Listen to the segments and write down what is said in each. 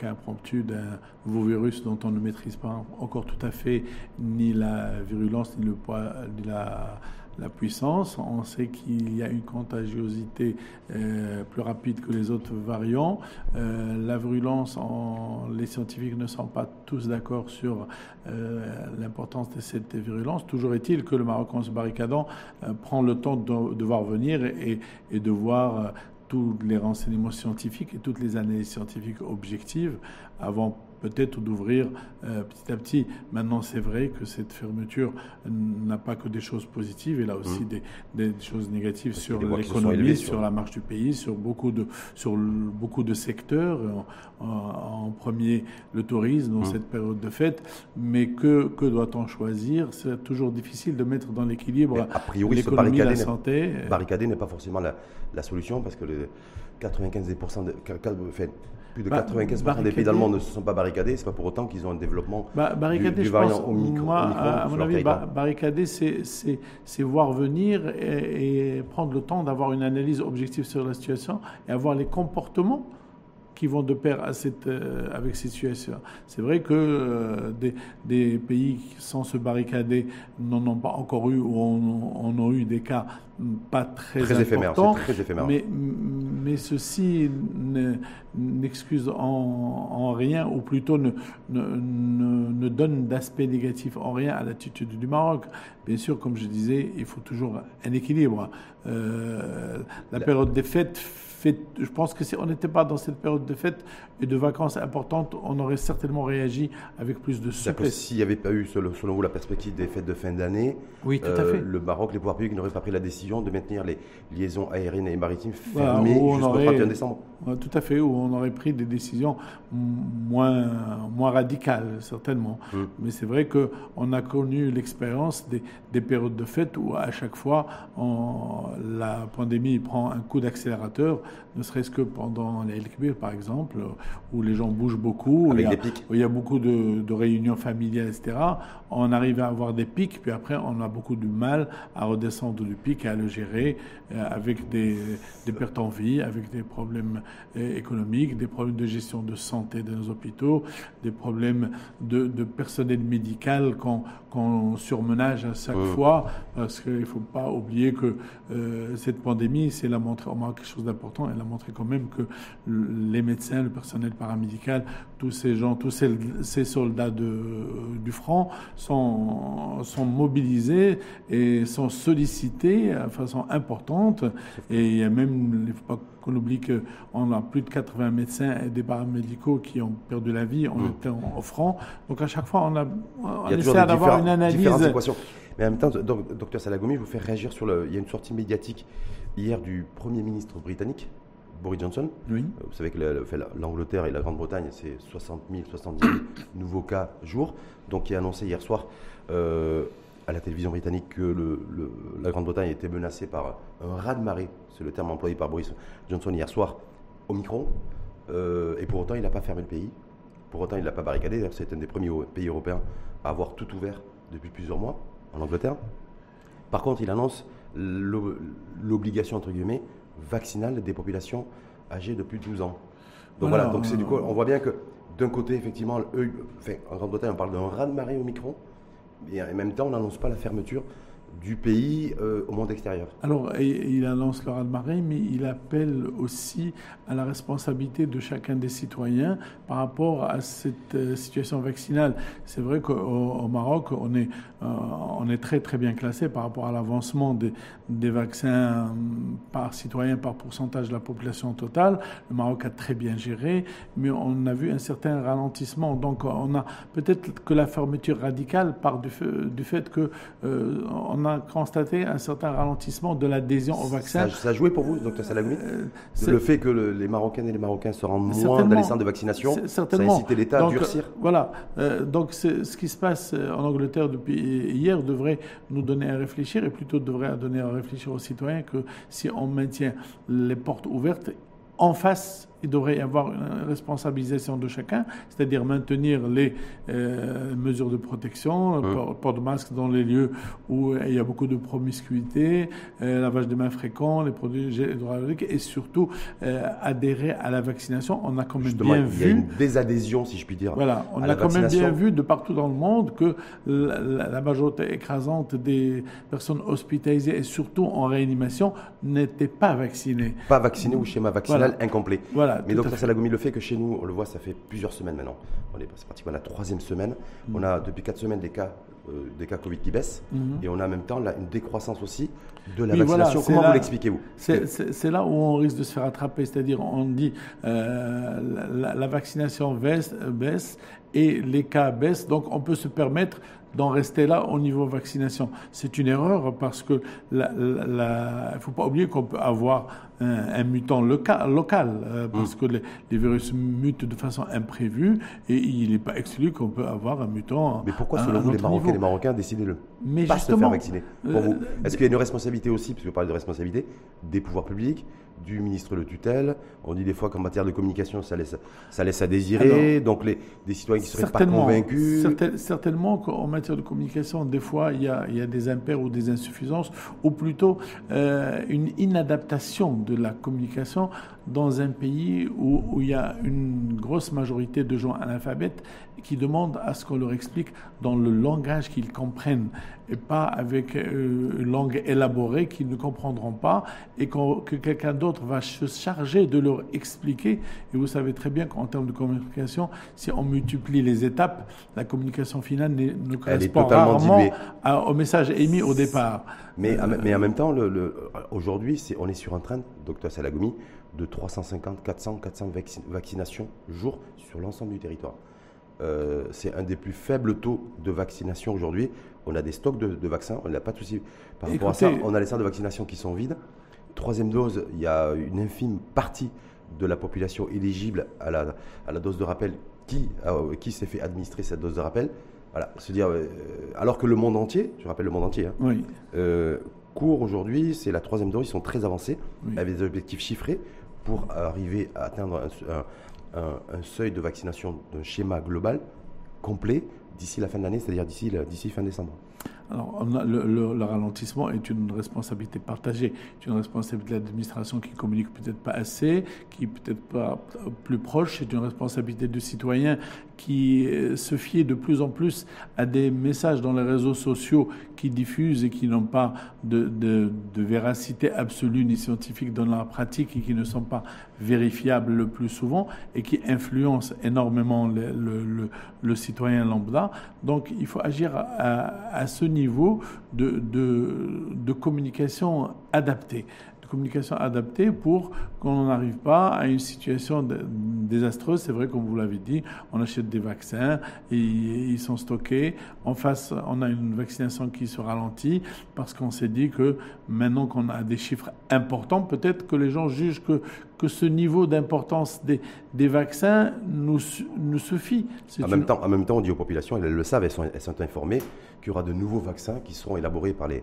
cas impromptu d'un nouveau virus dont on ne maîtrise pas encore tout à fait ni la virulence ni le poids ni la puissance. On sait qu'il y a une contagiosité euh, plus rapide que les autres variants. Euh, la virulence, les scientifiques ne sont pas tous d'accord sur euh, l'importance de cette virulence. Toujours est-il que le Maroc, en se barricadant, prend le temps de, voir venir et de voir tous les renseignements scientifiques et toutes les analyses scientifiques objectives avant peut-être d'ouvrir euh, petit à petit. Maintenant, c'est vrai que cette fermeture n'a pas que des choses positives, elle a aussi mmh. des, choses négatives sur l'économie, sur... la marche du pays, sur beaucoup de, sur beaucoup de secteurs. En, premier, le tourisme dans mmh. cette période de fête. Mais que, que doit-on choisir? C'est toujours difficile de mettre dans l'équilibre l'économie, la santé. Barricader n'est pas forcément la, la, solution parce que le 95% de, plus de 95% bah, des pays dans le monde ne se sont pas barricadés. C'est pas pour autant qu'ils ont un développement bah, du, variant au micro. Moi, à mon avis, barricader, c'est voir venir et prendre le temps d'avoir une analyse objective sur la situation et avoir les comportements qui vont de pair à cette, euh, avec cette situation. C'est vrai que euh, des, des, pays sans se barricader n'en ont pas encore eu ou en ont eu des cas pas très, très importants. très éphémère. Mais, mais ceci n'excuse en, en, rien, ou plutôt ne, ne, ne, donne d'aspect négatif en rien à l'attitude du Maroc. Bien sûr, comme je disais, il faut toujours un équilibre. Euh, la période des fêtes je pense que si on n'était pas dans cette période de fête et de vacances importantes, on aurait certainement réagi avec plus de souplesse. S'il n'y avait pas eu, selon vous, la perspective des fêtes de fin d'année, oui, tout à euh, le Maroc, les pouvoirs publics n'auraient pas pris la décision de maintenir les liaisons aériennes et maritimes fermées jusqu'au 31 décembre. Tout à fait, où on aurait pris des décisions moins, moins radicales, certainement. Hum. Mais c'est vrai qu'on a connu l'expérience des, des, périodes de fête où à chaque fois, la pandémie prend un coup d'accélérateur ne serait-ce que pendant les Kbir, par exemple, où les gens bougent beaucoup, où, il y, a, où il y a, beaucoup de, réunions familiales, etc. On arrive à avoir des pics, puis après, on a beaucoup de mal à redescendre du pic, à le gérer euh, avec des, pertes en vie, avec des problèmes euh, économiques, des problèmes de gestion de santé de nos hôpitaux, des problèmes de, personnel médical qu'on surmenage à chaque fois, parce qu'il ne faut pas oublier que euh, cette pandémie, c'est la montré, on quelque chose d'important elle a montré quand même que les médecins, le personnel paramédical, tous ces gens, tous ces, soldats du front sont, sont mobilisés et sont sollicités de façon importante. Et il y a même, il ne faut pas qu'on oublie qu'on a plus de 80 médecins et des paramédicaux qui ont perdu la vie en mmh. étant au front. Donc à chaque fois, on, a, on essaie d'avoir une analyse. Mais en même temps, docteur Salagomi, je vous fais réagir sur le. Il y a une sortie médiatique hier du Premier ministre britannique, Boris Johnson. Oui. Euh, vous savez que l'Angleterre et la Grande-Bretagne, c'est 60 000, 70 000 nouveaux cas jour. Donc il a annoncé hier soir euh, à la télévision britannique que le, la Grande-Bretagne était menacée par un raz-de-marée, c'est le terme employé par Boris Johnson hier soir, au micro. Euh, et pour autant, il n'a pas fermé le pays. Pour autant, il ne l'a pas barricadé. C'est un des premiers pays européens à avoir tout ouvert depuis plusieurs mois en Angleterre. Par contre, il annonce l'obligation, entre guillemets, vaccinale des populations âgées de plus de 12 ans. Donc voilà, donc c'est du coup, on voit bien que d'un côté, effectivement, eux, en Grande-Bretagne, on parle d'un raz-de-marée au micro, et en même temps, on n'annonce pas la fermeture du pays euh, au monde extérieur. Alors, il annonce le raz-de-marée, mais il appelle aussi à la responsabilité de chacun des citoyens par rapport à cette euh, situation vaccinale. C'est vrai qu'au Maroc, on est, euh, on est très très bien classé par rapport à l'avancement des, vaccins par citoyen, par pourcentage de la population totale. Le Maroc a très bien géré, mais on a vu un certain ralentissement. Donc, on a peut-être que la fermeture radicale part du, du fait que on a constaté un certain ralentissement de l'adhésion au vaccin. Ça, a joué pour vous, docteur Salagoumi euh, Le fait que les Marocaines et les Marocains se rendent moins dans les centres de vaccination, ça a incité l'État à durcir Voilà. Euh, donc ce qui se passe euh, en Angleterre depuis hier devrait nous donner à réfléchir et plutôt devrait donner à réfléchir aux citoyens que si on maintient les portes ouvertes, en face il devrait y avoir une responsabilisation de chacun, c'est-à-dire maintenir les euh, mesures de protection, mmh. port, de masque dans les lieux où il y a beaucoup de promiscuité, euh, lavage des mains fréquent, les produits hydrauliques et surtout euh, adhérer à la vaccination. On a quand même bien vu. Y a une désadhésion, si je puis dire. Voilà, on a quand même bien vu de partout dans le monde que la, majorité écrasante des personnes hospitalisées et surtout en réanimation n'étaient pas vaccinées. Pas vaccinées ou schéma vaccinal incomplet. Voilà. Mais docteur Salagoumi, le fait que chez nous, on le voit, ça fait plusieurs semaines maintenant. On est, pratiquement la troisième semaine. Mm. On a depuis quatre semaines des cas euh, des cas Covid qui baissent. Mhm. Et on a en même temps là, une décroissance aussi de la vaccination. Comment vous l'expliquez-vous? C'est là où on risque de se faire attraper. C'est-à-dire, on dit euh, la, vaccination baisse, baisse et les cas baissent. Donc, on peut se permettre d'en rester là au niveau vaccination. C'est une erreur parce que il ne faut pas oublier qu'on peut avoir un, mutant local, local euh, parce mm. que les, virus mutent de façon imprévue et il n'est pas exclu qu'on peut avoir un mutant. Mais pourquoi, selon vous, les Marocains, les Marocains décident de ne pas se faire vacciner? Pour vous euh, Est-ce qu'il y a une responsabilité aussi, parce que vous parlez de responsabilité, des pouvoirs publics, du ministre de tutelle On dit des fois qu'en matière de communication, ça laisse, ça laisse à désirer. donc, les, des citoyens qui ne seraient pas convaincus. certainement qu'en matière de communication, des fois, il y a, il y a des impairs ou des insuffisances, ou plutôt euh, une inadaptation de la communication dans un pays où, où, il y a une grosse majorité de gens analphabètes qui demandent à ce qu'on leur explique dans le langage qu'ils comprennent et pas avec euh, une langue élaborée qu'ils ne comprendront pas et que quelqu'un d'autre va se charger de leur expliquer. Et vous savez très bien qu'en termes de communication, si on multiplie les étapes, la communication finale ne correspond rarement au message émis au départ. Mais, mais en même temps, le, le, aujourd'hui, on est sur un train, docteur Salagoumi, de 350, 400, 400 vaccinations jour sur l'ensemble du territoire. Euh, c'est un des plus faibles taux de vaccination aujourd'hui. On a des stocks de, vaccins, on n'a pas de souci par rapport à ça. On a les centres de vaccination qui sont vides. Troisième dose, il y a une infime partie de la population éligible à la, à la dose de rappel qui, euh, qui s'est fait administrer cette dose de rappel. Voilà, se dire, euh, alors que le monde entier, je rappelle le monde entier, hein, court aujourd'hui, c'est la troisième dose, ils sont très avancés, avec des objectifs chiffrés pour arriver à atteindre un, seuil de vaccination d'un schéma global complet d'ici la fin de l'année, c'est-à-dire d'ici, d'ici fin décembre. Alors, le, ralentissement est une responsabilité partagée, c'est une responsabilité de l'administration qui communique peut-être pas assez, qui peut-être pas plus proche, c'est une responsabilité du citoyen qui euh, se fie de plus en plus à des messages dans les réseaux sociaux qui diffusent et qui n'ont pas de, véracité absolue ni scientifique dans la pratique et qui ne sont pas vérifiables le plus souvent et qui influencent énormément le, citoyen lambda. Donc il faut agir à ce niveau de, de, de communication adaptée communication adaptée pour qu'on n'arrive pas à une situation désastreuse. C'est vrai, comme vous l'avez dit, on achète des vaccins, et ils sont stockés. En face, on a une vaccination qui se ralentit parce qu'on s'est dit que maintenant qu'on a des chiffres importants, peut-être que les gens jugent que, que ce niveau d'importance des, des vaccins nous, nous suffit. En, même temps, en même temps, on dit aux populations, elles le savent, elles sont, elles sont informées, qu'il y aura de nouveaux vaccins qui seront élaborés par les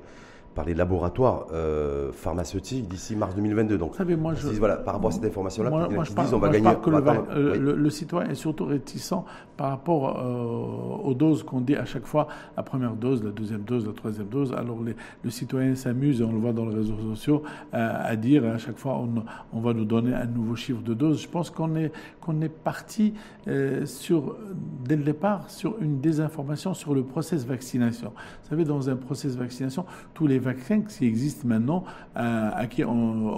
par les laboratoires euh, pharmaceutiques d'ici mars 2022. Donc, savez, moi, je, voilà, par rapport à cette information-là, moi, moi, je parle, on va gagner. Que le, citoyen est surtout réticent par rapport euh, aux doses qu'on dit à chaque fois, la première dose, la deuxième dose, la troisième dose. Alors le citoyen s'amuse, et on le voit dans les réseaux sociaux, à dire à chaque fois on, on, va nous donner un nouveau chiffre de dose. Je pense qu'on est, qu'on est parti euh, sur, dès le départ sur une désinformation sur le process vaccination. Vous savez, dans un process vaccination, tous les vaccins qui existent maintenant, euh,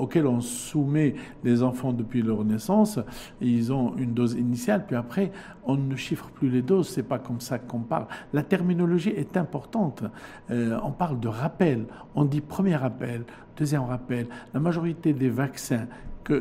auxquels on soumet les enfants depuis leur naissance, ils ont une dose initiale, puis après, on ne chiffre plus les doses, c'est pas comme ça qu'on parle. La terminologie est importante. Euh, on parle de rappel, on dit premier rappel, deuxième rappel. La majorité des vaccins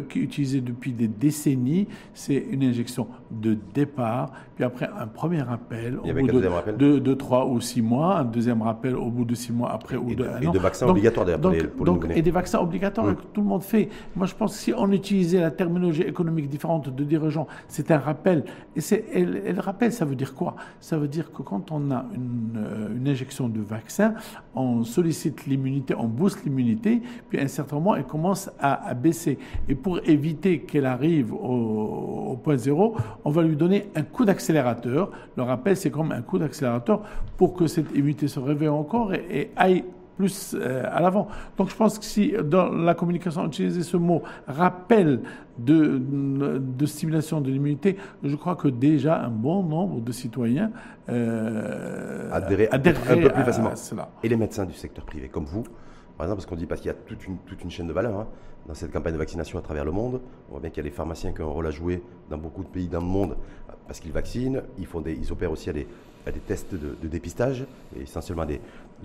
qui est utilisé depuis des décennies, c'est une injection de départ, puis après un premier rappel au bout de, de, 3 ou 6 mois, un deuxième rappel au bout de 6 mois après ou de Et de vaccins obligatoires d'ailleurs pour donc, Et des vaccins obligatoires que tout le monde fait. Moi je pense que si on utilisait la terminologie économique différente de dirigeants, c'est un rappel. Et, et, et, le rappel, ça veut dire quoi? Ça veut dire que quand on a une, euh, une injection de vaccin, on sollicite l'immunité, on booste l'immunité, puis à un certain moment, elle commence à, à baisser. Et pour éviter qu'elle arrive au, point zéro, on va lui donner un coup Le rappel, c'est comme un coup d'accélérateur pour que cette immunité se réveille encore et aille plus euh, à l'avant. Donc je pense que si dans la communication on utilisait ce mot rappel de, de stimulation de l'immunité, je crois que déjà un bon nombre de citoyens euh, adhéraient, un peu plus facilement. cela. Et les médecins du secteur privé comme vous par exemple, parce qu'on dit parce qu'il y a toute une, toute une chaîne de valeur hein, dans cette campagne de vaccination à travers le monde. On voit bien qu'il y a les pharmaciens qui ont un rôle à jouer dans beaucoup de pays dans le monde parce qu'ils vaccinent. Ils, des, opèrent aussi à des, des tests de, dépistage, essentiellement des,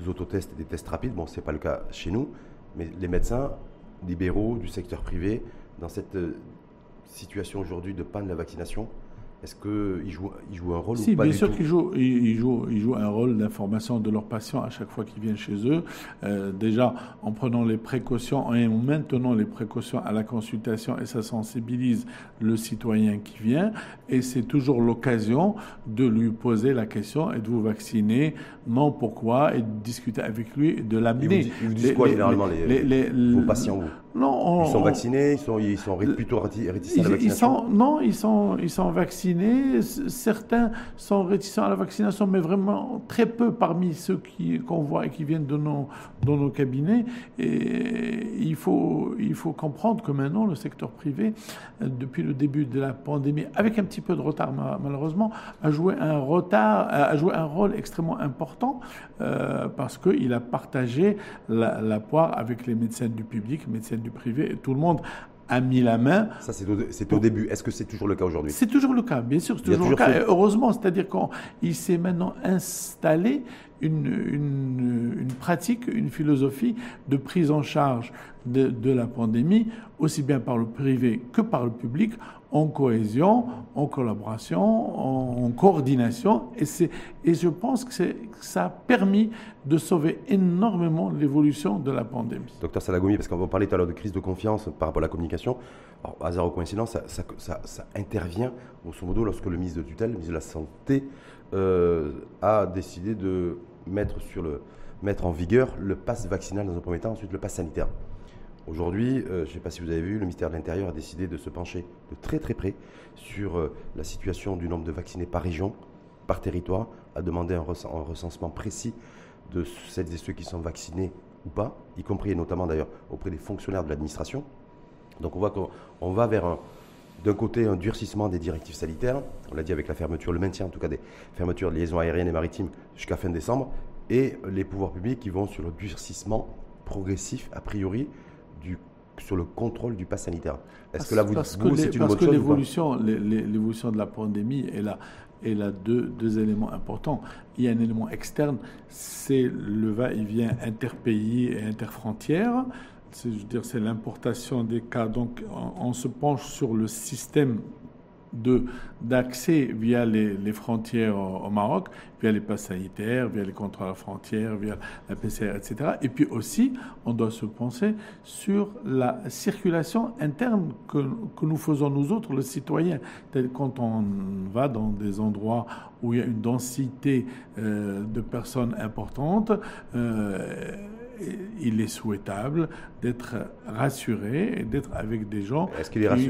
autotests et des tests rapides. Bon, ce n'est pas le cas chez nous, mais les médecins libéraux du secteur privé, dans cette euh, situation aujourd'hui de panne de la vaccination, est-ce qu'ils jouent, ils jouent un rôle si, ou pas bien sûr qu'ils jouent, ils, jouent, ils jouent un rôle d'information de leurs patients à chaque fois qu'ils viennent chez eux. Euh, déjà, en prenant les précautions et en maintenant les précautions à la consultation, et ça sensibilise le citoyen qui vient. Et c'est toujours l'occasion de lui poser la question êtes-vous vacciné? Non, pourquoi? Et de discuter avec lui, de l'amener. Ils vous disent quoi généralement les, vos patients non, ils sont vaccinés, ils sont, ils sont plutôt réticents à la vaccination. non, ils sont, ils sont vaccinés. Certains sont réticents à la vaccination, mais vraiment très peu parmi ceux qu'on voit et qui viennent de nos, dans nos cabinets. Et il faut, il faut comprendre que maintenant, le secteur privé, depuis le début de la pandémie, avec un petit peu de retard malheureusement, a joué un, retard, a joué un rôle extrêmement important euh, parce qu'il a partagé la, la poire avec les médecins du public, médecins du privé, tout le monde a mis la main. Ça, c'est au, début. Est-ce que c'est toujours le cas aujourd'hui? C'est toujours le cas, bien sûr, c'est toujours, le cas. heureusement, c'est-à-dire qu'il s'est maintenant installé une, une, pratique, une philosophie de prise en charge de, de, la pandémie, aussi bien par le privé que par le public, en cohésion, en collaboration, en, coordination. Et, et je pense que, ça a permis de sauver énormément l'évolution de la pandémie. Docteur Salagoumi, parce qu'on va parler tout à l'heure de crise de confiance par rapport à la communication. Alors, hasard ou coïncidence, ça, ça, ça, intervient, grosso modo, lorsque le ministre de tutelle, le ministre de la Santé, euh, a décidé de mettre, sur le, mettre en vigueur le pass vaccinal dans un premier temps, ensuite le pass sanitaire. Aujourd'hui, euh, je ne sais pas si vous avez vu, le ministère de l'Intérieur a décidé de se pencher de très très près sur euh, la situation du nombre de vaccinés par région, par territoire, a demandé un, recensement précis de celles et ceux qui sont vaccinés ou pas, y compris et notamment d'ailleurs auprès des fonctionnaires de l'administration. Donc on voit qu'on va vers d'un côté un durcissement des directives sanitaires, on l'a dit avec la fermeture, le maintien en tout cas des fermetures de liaisons aériennes et maritimes jusqu'à fin décembre, et les pouvoirs publics qui vont sur le durcissement progressif, a priori, sur le contrôle du pass sanitaire. Est-ce que là, vous, parce vous, c'est une Parce que l'évolution, l'évolution de la pandémie est là. Et là, deux, deux, éléments importants. Il y a un élément externe, c'est le va-et-vient interpays et interfrontières. C'est, je dire, c'est l'importation des cas. Donc, on, se penche sur le système d'accès via les, frontières au, Maroc, via les passes sanitaires, via les contrôles à la frontière, via la PCR, etc. Et puis aussi, on doit se penser sur la circulation interne que, que nous faisons nous autres, le citoyen. Quand on va dans des endroits où il y a une densité euh, de personnes importantes, euh, il est souhaitable d'être rassuré et d'être avec des gens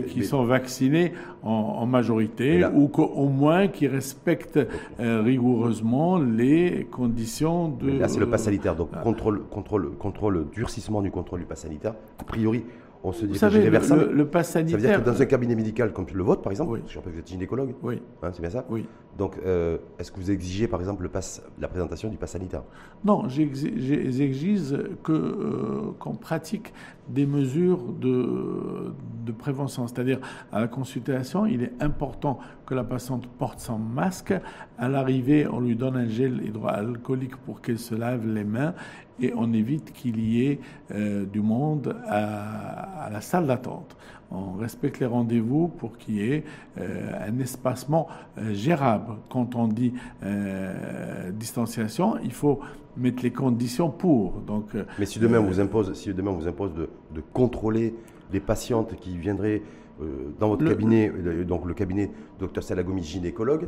qui, sont vaccinés en, majorité ou au moins qui respectent euh, rigoureusement les conditions de. là, c'est le pass sanitaire, donc contrôle, contrôle, contrôle, durcissement du contrôle du pass sanitaire. A priori, on se dit savez, vers le, le, pass sanitaire. Ça veut dire que dans un cabinet médical comme le vôtre, par exemple, je rappelle que vous êtes gynécologue, oui. Hein, c'est bien ça Oui. Donc, euh, est-ce que vous exigez, par exemple, le pass, la présentation du pass sanitaire? Non, j'exige que euh, qu'on pratique des mesures de, de prévention. C'est-à-dire, à la consultation, il est important que la patiente porte son masque. À l'arrivée, on lui donne un gel hydroalcoolique pour qu'elle se lave les mains et on évite qu'il y ait euh, du monde à, la salle d'attente. On respecte les rendez-vous pour qu'il y ait euh, un espacement euh, gérable. Quand on dit distanciation, il faut mettre les conditions pour. Donc, Mais si demain on vous impose, si demain on vous impose de, contrôler les patientes qui viendraient dans votre cabinet, donc le cabinet Dr Salagomi gynécologue,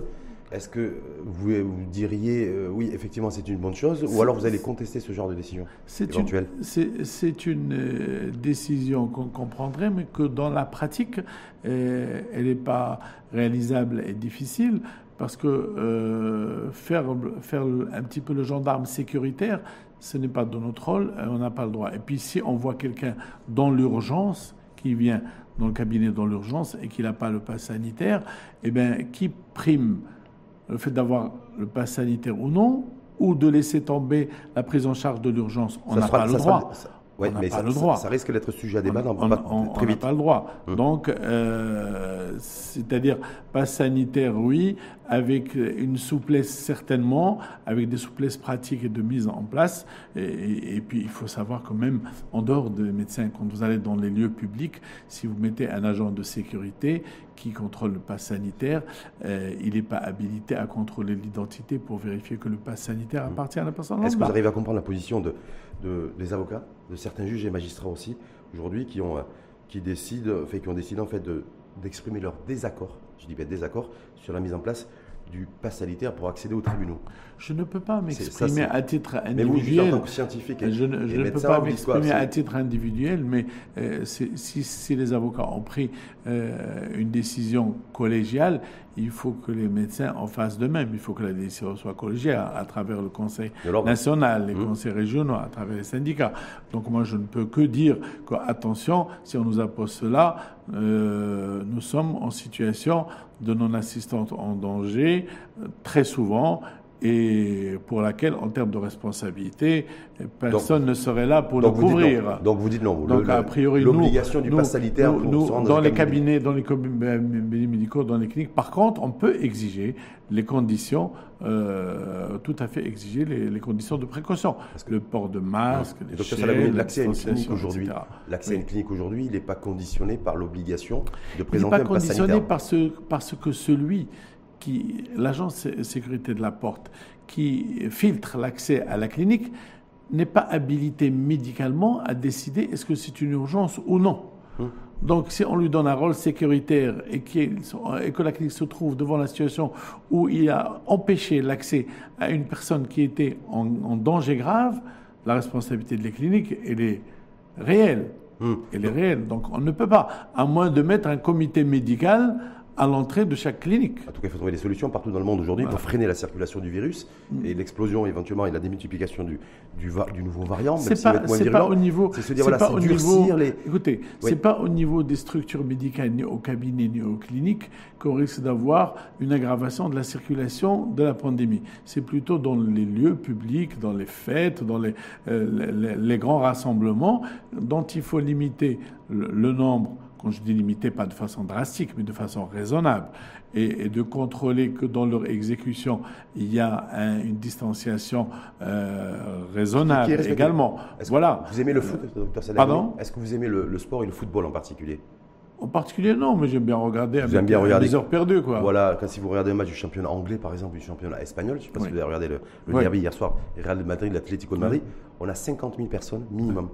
Est-ce que vous, vous diriez, euh, oui, effectivement, c'est une bonne chose, ou alors vous allez contester ce genre de décision éventuelle C'est une euh, décision qu'on comprendrait, mais que dans la pratique, euh, elle n'est pas réalisable et difficile, parce que faire, faire un petit peu le gendarme sécuritaire, ce n'est pas de notre rôle, on n'a pas le droit. Et puis si on voit quelqu'un dans l'urgence, qui vient dans le cabinet dans l'urgence et qui n'a pas le pass sanitaire, eh bien, qui prime le fait d'avoir le pass sanitaire ou non, ou de laisser tomber la prise en charge de l'urgence. On n'a pas le droit. Oui, mais ça, le droit. Ça, risque d'être sujet à débat on, on, on, très vite. n'a pas le droit. Hum. Donc, euh, c'est-à-dire pas sanitaire, oui, avec une souplesse certainement, avec des souplesses pratiques et de mise en place. Et, puis, il faut savoir que même en dehors des médecins, quand vous allez dans les lieux publics, si vous mettez un agent de sécurité qui contrôle le pass sanitaire, euh, il n'est pas habilité à contrôler l'identité pour vérifier que le pass sanitaire hum. appartient à la personne. Est-ce que vous arrivez à comprendre la position de, de, des avocats, de certains juges et magistrats aussi, aujourd'hui, qui ont, euh, qui ont décidé en fait d'exprimer leur désaccord, je dis bien désaccord, sur la mise en place du pass sanitaire pour accéder aux tribunaux. Je ne peux pas m'exprimer à titre individuel. Mais vous, en tant que scientifique et, je ne, je ne peux pas m'exprimer à titre individuel, mais euh, si, si, les avocats ont pris euh, une décision collégiale, il faut que les médecins en fassent de même. Il faut que la décision soit collégiale à, travers le Conseil national, les mmh. conseils régionaux, à travers les syndicats. Donc moi, je ne peux que dire que, attention, si on nous impose cela, euh, nous sommes en situation de non-assistance en danger très souvent et pour laquelle, en termes de responsabilité, personne ne serait là pour le couvrir. Donc vous dites non. Donc a priori, l'obligation du pass sanitaire nous, dans les cabinets, dans les cabinets médicaux, dans les cliniques. Par contre, on peut exiger les conditions, euh, tout à fait exiger les, conditions de précaution, Parce que le port de masque, l'accès à une clinique aujourd'hui, l'accès à une clinique aujourd'hui, il n'est pas conditionné par l'obligation de présenter un pass sanitaire. Il n'est pas conditionné parce que celui l'agence de sécurité de la porte, qui filtre l'accès à la clinique, n'est pas habilité médicalement à décider est-ce que c'est une urgence ou non. Hum. Donc, si on lui donne un rôle sécuritaire et, que la clinique se trouve devant la situation où il a empêché l'accès à une personne qui était en, danger grave, la responsabilité de la clinique, elle est réelle. Hum. Elle est réelle. Donc, on ne peut pas, à moins de mettre un comité médical à l'entrée de chaque clinique. En tout cas, il faut trouver des solutions partout dans le monde aujourd'hui pour freiner la circulation du virus mm. et l'explosion éventuellement et la démultiplication du, du, du nouveau variant. C'est pas, pas, au niveau. C'est se dire voilà, c'est durcir les. Écoutez, c'est pas au niveau des structures médicales ni au cabinet ni aux cliniques qu'on risque d'avoir une aggravation de la circulation de la pandémie. C'est plutôt dans les lieux publics, dans les fêtes, dans les, euh, les, grands rassemblements dont il faut limiter le nombre quand je dis limiter, pas de façon drastique, mais de façon raisonnable, et, de contrôler que dans leur exécution, il y a une distanciation euh, raisonnable également. Voilà. Vous aimez le foot, docteur Pardon? Est-ce que vous aimez le sport et le football en particulier? En particulier, non, mais j'aime bien regarder avec bien regarder. des heures perdues. Quoi. Voilà, quand si vous regardez un match du championnat anglais, par exemple, du championnat espagnol, je ne sais pas si vous avez regardé le, le derby hier soir, Real de Madrid, l'Atlético de Madrid, on a 50 000 personnes minimum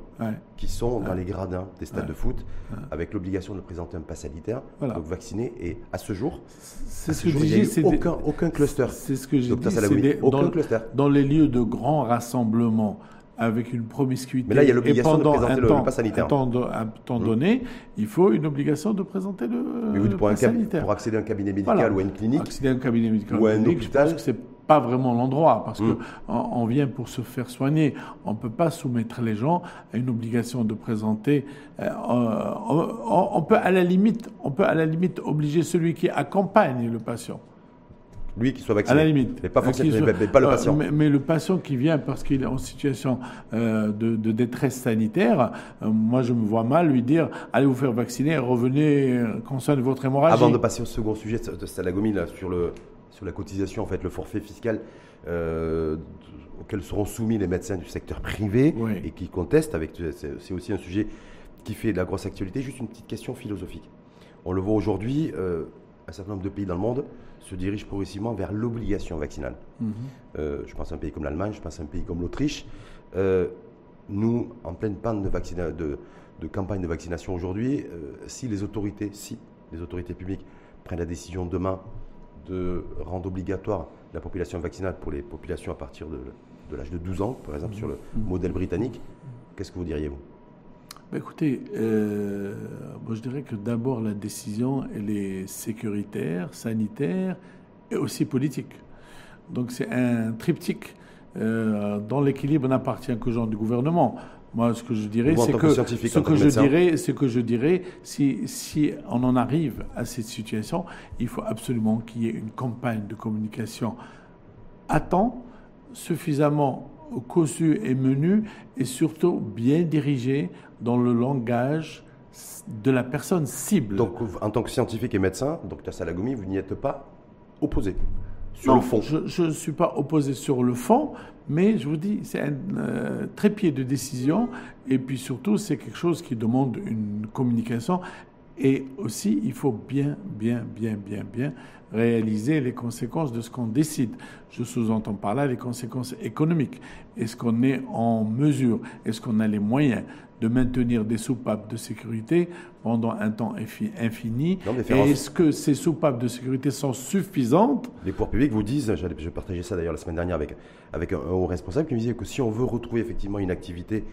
qui sont dans les gradins des stades de foot avec l'obligation de présenter un pass sanitaire, donc vacciné. Et à ce jour, c'est ce que il n'y a aucun, aucun cluster. C'est ce que j'ai dit. aucun cluster. Dans les lieux de grands rassemblements avec une promiscuité. Mais là, il y a l'obligation de présenter le, pass sanitaire. Un temps, mmh. donné, il faut une obligation de présenter le, Mais vous, pour pass sanitaire. Pour accéder à un cabinet médical ou à une clinique Accéder à un cabinet médical ou à un hôpital. Je pense que c'est pas vraiment l'endroit parce mmh. qu'on on vient pour se faire soigner. On ne peut pas soumettre les gens à une obligation de présenter. Euh, on, peut à la limite, on peut à la limite obliger celui qui accompagne le patient lui qui soit vacciné. À la limite. Mais pas, forcément, mais, pas le euh, patient. mais, le patient qui vient parce qu'il est en situation euh, de, détresse sanitaire, euh, moi je me vois mal lui dire allez vous faire vacciner, revenez, concernant votre hémorragie. Avant de passer au second sujet de Salagomie, là, sur, le, sur la cotisation, en fait, le forfait fiscal auquel seront soumis les médecins du secteur privé et qui contestent, avec, c'est aussi un sujet qui fait de la grosse actualité. Juste une petite question philosophique. On le voit aujourd'hui, un certain nombre de pays dans le monde se dirigent progressivement vers l'obligation vaccinale. Mhm. Euh, je pense à un pays comme l'Allemagne, je pense à un pays comme l'Autriche. Euh, nous, en pleine panne de, de, campagne de vaccination aujourd'hui, euh, si les autorités, si les autorités publiques prennent la décision demain de rendre obligatoire la population vaccinale pour les populations à partir de, l'âge de 12 ans, par exemple, sur le mmh. modèle britannique. Qu'est-ce que vous diriez, vous? Bah, Écoutez, euh, moi, je dirais que d'abord, la décision, elle est sécuritaire, sanitaire et aussi politique. Donc, c'est un triptyque. Euh, dans l'équilibre n'appartient qu'aux gens du gouvernement. Moi, ce que je dirais, c'est que, ce que je dirais, ce que je dirais, si, si on en arrive à cette situation, il faut absolument qu'il y ait une campagne de communication à temps, suffisamment cossue et menue, et surtout bien dirigée dans le langage de la personne cible. Donc, en tant que scientifique et médecin, docteur Salagoumi, vous n'y êtes pas opposé sur le fond Je ne suis pas opposé sur le fond, mais je vous dis, c'est un euh, trépied de décision, et puis surtout, c'est quelque chose qui demande une communication. Et aussi, il faut bien, bien, bien, bien, bien réaliser les conséquences de ce qu'on décide. Je sous-entends par là les conséquences économiques. Est-ce qu'on est en mesure, est-ce qu'on a les moyens de maintenir des soupapes de sécurité pendant un temps infini? Est-ce que ces soupapes de sécurité sont suffisantes? Les pouvoirs publics vous disent, je partageais ça d'ailleurs la semaine dernière avec, avec un, haut responsable qui me disait que si on veut retrouver effectivement une activité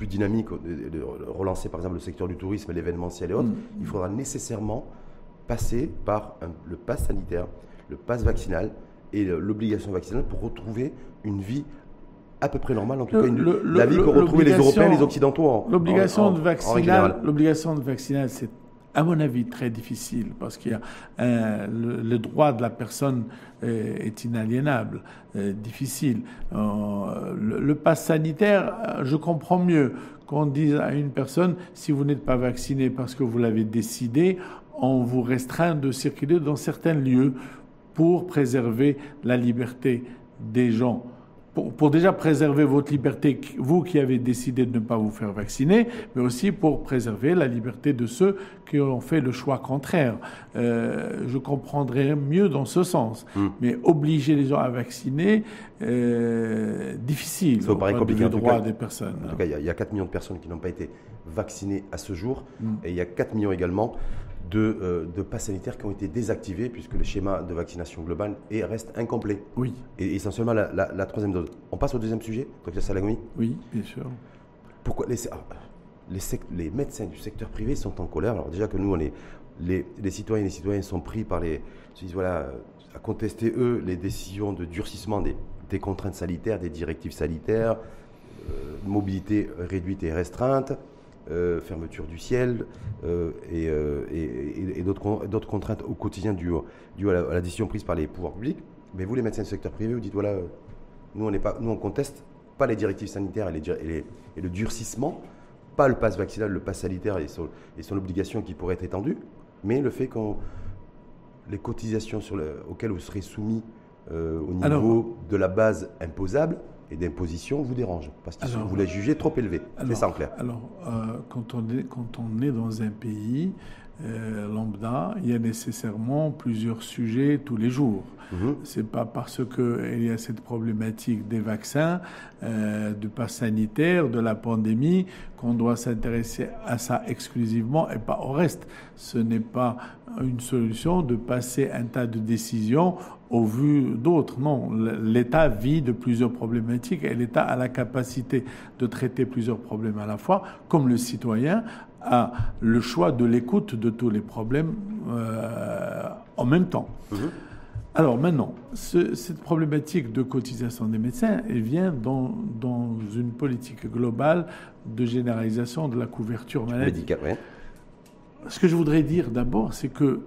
plus dynamique, de, relancer par exemple le secteur du tourisme, l'événementiel et autres, mm. il faudra nécessairement passer par le pass sanitaire, le pass vaccinal et l'obligation vaccinale pour retrouver une vie à peu près normale, en tout cas la vie qu'ont retrouvée les Européens, les Occidentaux L'obligation de vaccinale, l'obligation de vaccinale, c'est à mon avis très difficile parce qu'il le, droit de la personne est, inaliénable, difficile. Euh, le, le pass sanitaire, je comprends mieux qu'on dise à une personne si vous n'êtes pas vacciné parce que vous l'avez décidé, on vous restreint de circuler dans certains lieux pour préserver la liberté des gens pour, déjà préserver votre liberté, vous qui avez décidé de ne pas vous faire vacciner, mais aussi pour préserver la liberté de ceux qui ont fait le choix contraire. Euh, je comprendrais mieux dans ce sens. Hmm. Mais obliger les gens à vacciner, euh, difficile. Ça paraît compliqué. Droit des personnes. En tout cas, il y, a 4 millions de personnes qui n'ont pas été vaccinées à ce jour, hmm. et il y a 4 millions également de, euh, de passes sanitaires qui ont été désactivés puisque le schéma de vaccination globale est, reste incomplet. Oui. Et essentiellement la, la, troisième dose. On passe au deuxième sujet, docteur Salagoumi Oui, bien sûr. Pourquoi les, ah, les, les, médecins du secteur privé sont en colère? Alors déjà que nous, on est, les, les citoyens et les citoyennes sont pris par les... Voilà, à contester, eux, les décisions de durcissement des, des contraintes sanitaires, des directives sanitaires, euh, mobilité réduite et restreinte, euh, fermeture du ciel euh, euh, et, et, d'autres contraintes au quotidien dues, à, la, décision prise par les pouvoirs publics. Mais vous, les médecins du secteur privé, vous dites voilà, nous on, pas, nous, on conteste pas les directives sanitaires et, les, et, le durcissement, pas le pass vaccinal, le pass sanitaire et son, et son obligation qui pourrait être étendue, mais le fait que les cotisations sur auxquelles vous serez soumis au niveau de la base imposable et d'imposition vous dérange Parce que vous la jugez trop élevée. C'est ça en clair. Alors, euh, quand, on est, quand on est dans un pays euh, lambda, il y a nécessairement plusieurs sujets tous les jours. Mhm. C'est pas parce qu'il y a cette problématique des vaccins, euh, du pass sanitaire, de la pandémie, qu'on doit s'intéresser à ça exclusivement et pas au reste. Ce n'est pas une solution de passer un tas de décisions au vu d'autres. Non, l'État vit de plusieurs problématiques et l'État a la capacité de traiter plusieurs problèmes à la fois, comme le citoyen a le choix de l'écoute de tous les problèmes euh, en même temps. Mhm. Alors maintenant, cette problématique de cotisation des médecins, elle vient dans, dans une politique globale de généralisation de la couverture maladie. Ce que je voudrais dire d'abord, c'est que,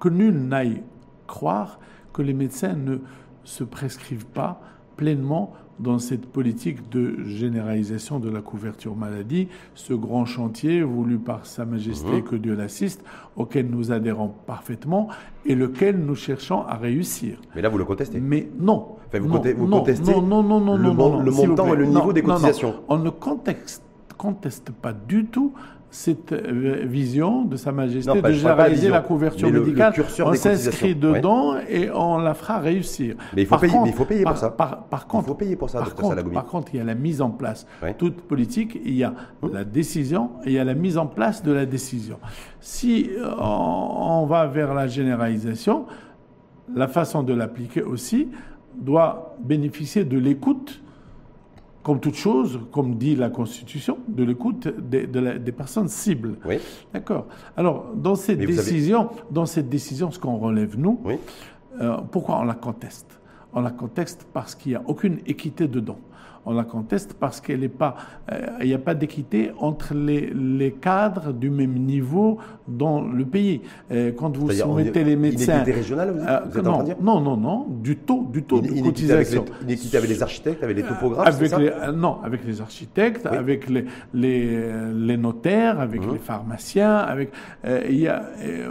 que nul n'aille croire que les médecins ne se prescrivent pas pleinement dans cette politique de généralisation de la couverture maladie, ce grand chantier voulu par Sa Majesté, mhm. que Dieu l'assiste, auquel nous adhérons parfaitement et lequel nous cherchons à réussir. Mais là, vous le contestez Mais non. vous, contestez non, non, non, le, montant et le niveau des cotisations On ne conteste pas du tout cette euh, vision de Sa Majesté de généraliser la, couverture médicale. on s'inscrit dedans et on la fera réussir. Mais il faut, payer, il faut payer pour ça. Par, contre, il faut payer pour ça, par contre, par contre, il y a la mise en place. Toute politique, il y a hum. la décision et il y a la mise en place de la décision. Si euh, on va vers la généralisation, la façon de l'appliquer aussi doit bénéficier de l'écoute comme toute chose, comme dit la Constitution, de l'écoute des, des, personnes cibles. Oui. D'accord. Alors, dans cette, décision, dans cette décision, ce qu'on relève, nous, euh, pourquoi on la conteste? On la conteste parce qu'il n'y a aucune équité dedans on la conteste parce qu'il n'y euh, a pas d'équité entre les, les, cadres du même niveau dans le pays. Euh, quand vous soumettez les médecins... Inéquité régionale, vous, euh, êtes non, en train de dire Non, non, non, du taux, du taux de cotisation. Avec les, inéquité avec les architectes, avec les topographes, avec ça Non, avec les architectes, avec les, notaires, avec mmh. les pharmaciens, avec... il y a,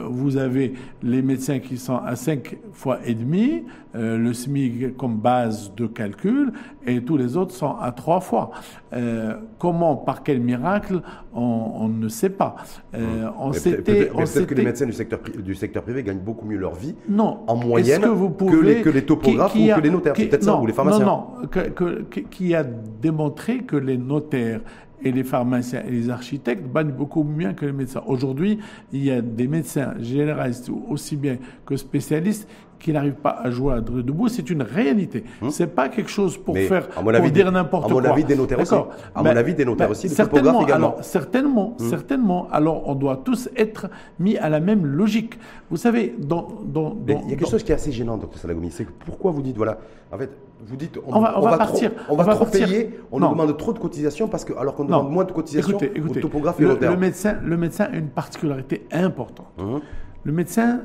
vous avez les médecins qui sont à 5 fois et demi, le SMIC comme base de calcul, et tous les autres à trois fois. Euh, comment, par quel miracle, on, ne sait pas. Euh, on s'était, peut-être que les médecins du secteur, du secteur privé gagnent beaucoup mieux leur vie non. en moyenne que, vous pouvez, que, les, topographes ou que les notaires? C'est peut-être ça, ou les pharmaciens. Non, non, qui a démontré que les notaires et les pharmaciens et les architectes gagnent beaucoup mieux que les médecins. Aujourd'hui, il y a des médecins généralistes aussi bien que spécialistes qui n'arrivent pas à joindre debout, c'est une réalité. Hmm. C'est pas quelque chose pour faire, pour dire n'importe quoi. À mon avis, des notaires aussi. À mon avis, des notaires aussi, certainement, également. Alors, certainement, hmm. certainement. Alors, on doit tous être mis à la même logique. Vous savez, dans, dans, il y a quelque chose qui est assez gênant, docteur Salagoumi, c'est que pourquoi vous dites, voilà, en fait, vous dites, on, va, on va, partir, trop, on, va, trop payer, on nous demande trop de cotisations parce que, alors qu'on demande moins de cotisations écoutez, écoutez, topographe et le, le médecin, le médecin a une particularité importante. Hum. Le médecin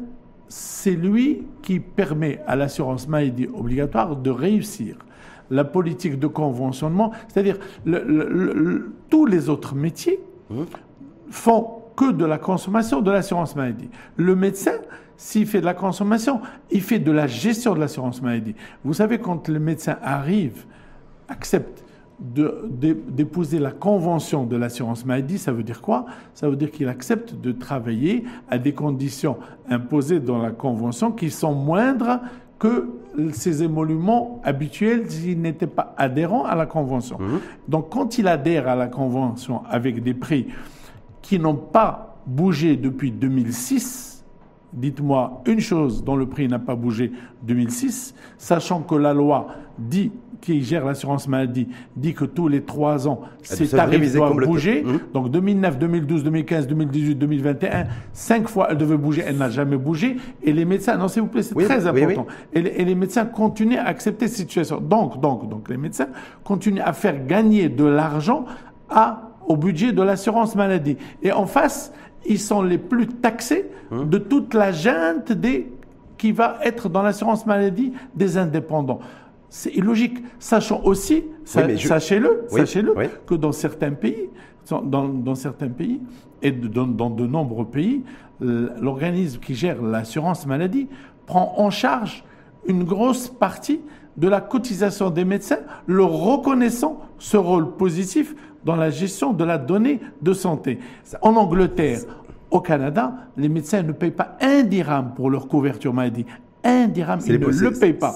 c'est lui qui permet à l'assurance maladie obligatoire de réussir la politique de conventionnement, c'est-à-dire tous les autres métiers mmh. font que de la consommation de l'assurance maladie. Le médecin, s'il fait de la consommation, il fait de la gestion de l'assurance maladie. Vous savez, quand le médecin arrive, accepte d'épouser la convention de l'assurance maladie, ça veut dire quoi? Ça veut dire qu'il accepte de travailler à des conditions imposées dans la convention qui sont moindres que ses émoluments habituels s'il n'était pas adhérent à la convention. Mmh. Donc quand il adhère à la convention avec des prix qui n'ont pas bougé depuis 2006, dites-moi une chose dont le prix n'a pas bougé 2006, sachant que la loi dit qui gère l'assurance maladie dit que tous les trois ans, ces tarifs doivent bouger. Hum. Donc 2009, 2012, 2015, 2018, 2021, cinq fois elle devait bouger, elle n'a jamais bougé. Et les médecins, non s'il vous plaît, c'est très important. et, les, médecins continuent à accepter cette situation. Donc, donc, donc les médecins continuent à faire gagner de l'argent à au budget de l'assurance maladie. Et en face, ils sont les plus taxés hum. de toute la junte des qui va être dans l'assurance maladie des indépendants. C'est illogique. Sachant aussi, sachez-le, sachez-le, que dans certains pays, dans, certains pays et dans, dans de nombreux pays, l'organisme qui gère l'assurance maladie prend en charge une grosse partie de la cotisation des médecins, leur reconnaissant ce rôle positif dans la gestion de la donnée de santé. En Angleterre, au Canada, les médecins ne payent pas un dirham pour leur couverture maladie. Un dirham, ils ne le payent pas.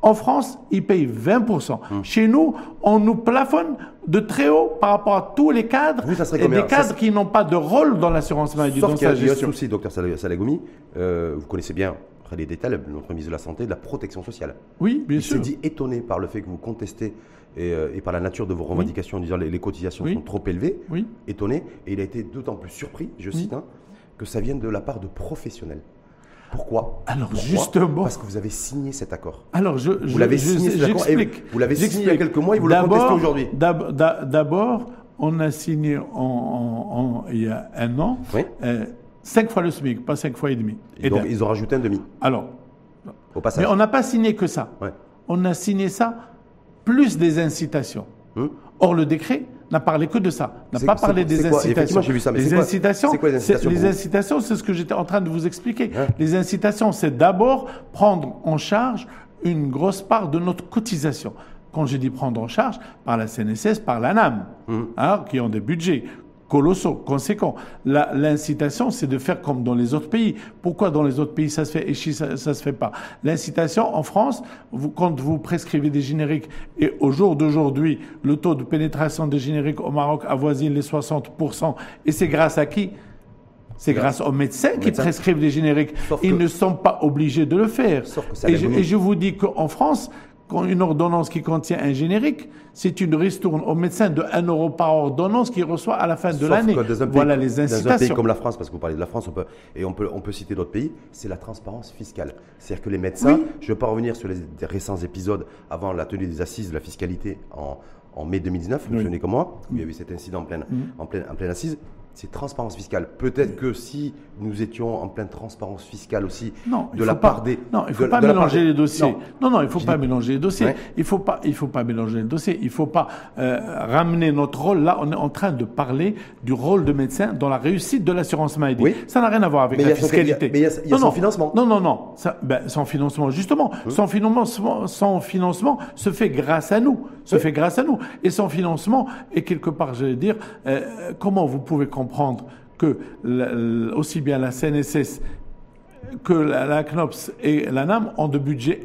En France, ils payent 20%. Hum. Chez nous, on nous plafonne de très haut par rapport à tous les cadres et des cadres qui n'ont pas de rôle dans l'assurance maladie. Sauf qu'il y a un souci, docteur Salagoumi, euh, vous connaissez bien les détails, notre ministre de la Santé, de la protection sociale. Oui, bien sûr. Il s'est dit étonné par le fait que vous contestez et, euh, par la nature de vos revendications en disant les, les cotisations sont trop élevées. Oui. Étonné. Et il a été d'autant plus surpris, je cite, hein, que ça vienne de la part de professionnels. Pourquoi? Alors justement, parce que vous avez signé cet accord. Alors je, vous l'avez signé cet accord. vous l'avez signé il y a quelques mois et vous le contestez aujourd'hui. D'abord, on a signé en, il y a un an. Euh, cinq fois le SMIC, pas cinq fois et demi. Et, donc, ils ont rajouté un demi. Alors, au passage. Mais on n'a pas signé que ça. On a signé ça plus des incitations. Hum. Or, le décret n'a parlé que de ça. N'a pas parlé des incitations. Vu ça, les, incitations les incitations, c'est ce que j'étais en train de vous expliquer. Hein les incitations, c'est d'abord prendre en charge une grosse part de notre cotisation. Quand je dis prendre en charge, par la CNSS, par l'ANAM, hein, qui ont des budgets colossaux, conséquents. L'incitation, c'est de faire comme dans les autres pays. Pourquoi dans les autres pays ça se fait et ça, ne se fait pas? L'incitation en France, vous, quand vous prescrivez des génériques et au jour d'aujourd'hui, le taux de pénétration des génériques au Maroc avoisine les 60%, et c'est grâce à qui? C'est grâce aux médecins qui prescrivent des génériques. Ils ne sont pas obligés de le faire. Et je, et je, vous dis qu'en France, une ordonnance qui contient un générique, c'est une ristourne au médecin de 1 euro par ordonnance qu'il reçoit à la fin de l'année. Voilà les incitations. Dans un pays comme la France, parce que vous parlez de la France, on peut, et on peut, on peut citer d'autres pays, c'est la transparence fiscale. C'est-à-dire que les médecins, je ne vais pas revenir sur les récents épisodes avant la tenue des assises de la fiscalité en, en mai 2019, vous oui. comme moi, où il y avait cet incident en pleine, mm. en pleine, en pleine assise c'est transparence fiscale. Peut-être que si nous étions en pleine transparence fiscale aussi, non, de la part des. Non, il ne faut pas mélanger les dossiers. Non, non, il ne faut pas mélanger les dossiers. Il ne faut, pas, il faut pas mélanger les dossiers. Il ne faut pas euh, ramener notre rôle. Là, on est en train de parler du rôle de médecin dans la réussite de l'assurance maladie. Oui. Ça n'a rien à voir avec la fiscalité. mais il y a, y a son financement. Non, non, non. Ça, ben, son financement, justement. Hum. Son, financement, son financement se fait grâce à nous. Se fait grâce à nous. Et son financement est quelque part, je vais dire, euh, comment vous pouvez comprendre comprendre que aussi bien la CNSS que la, CNOPS et la NAM ont de budgets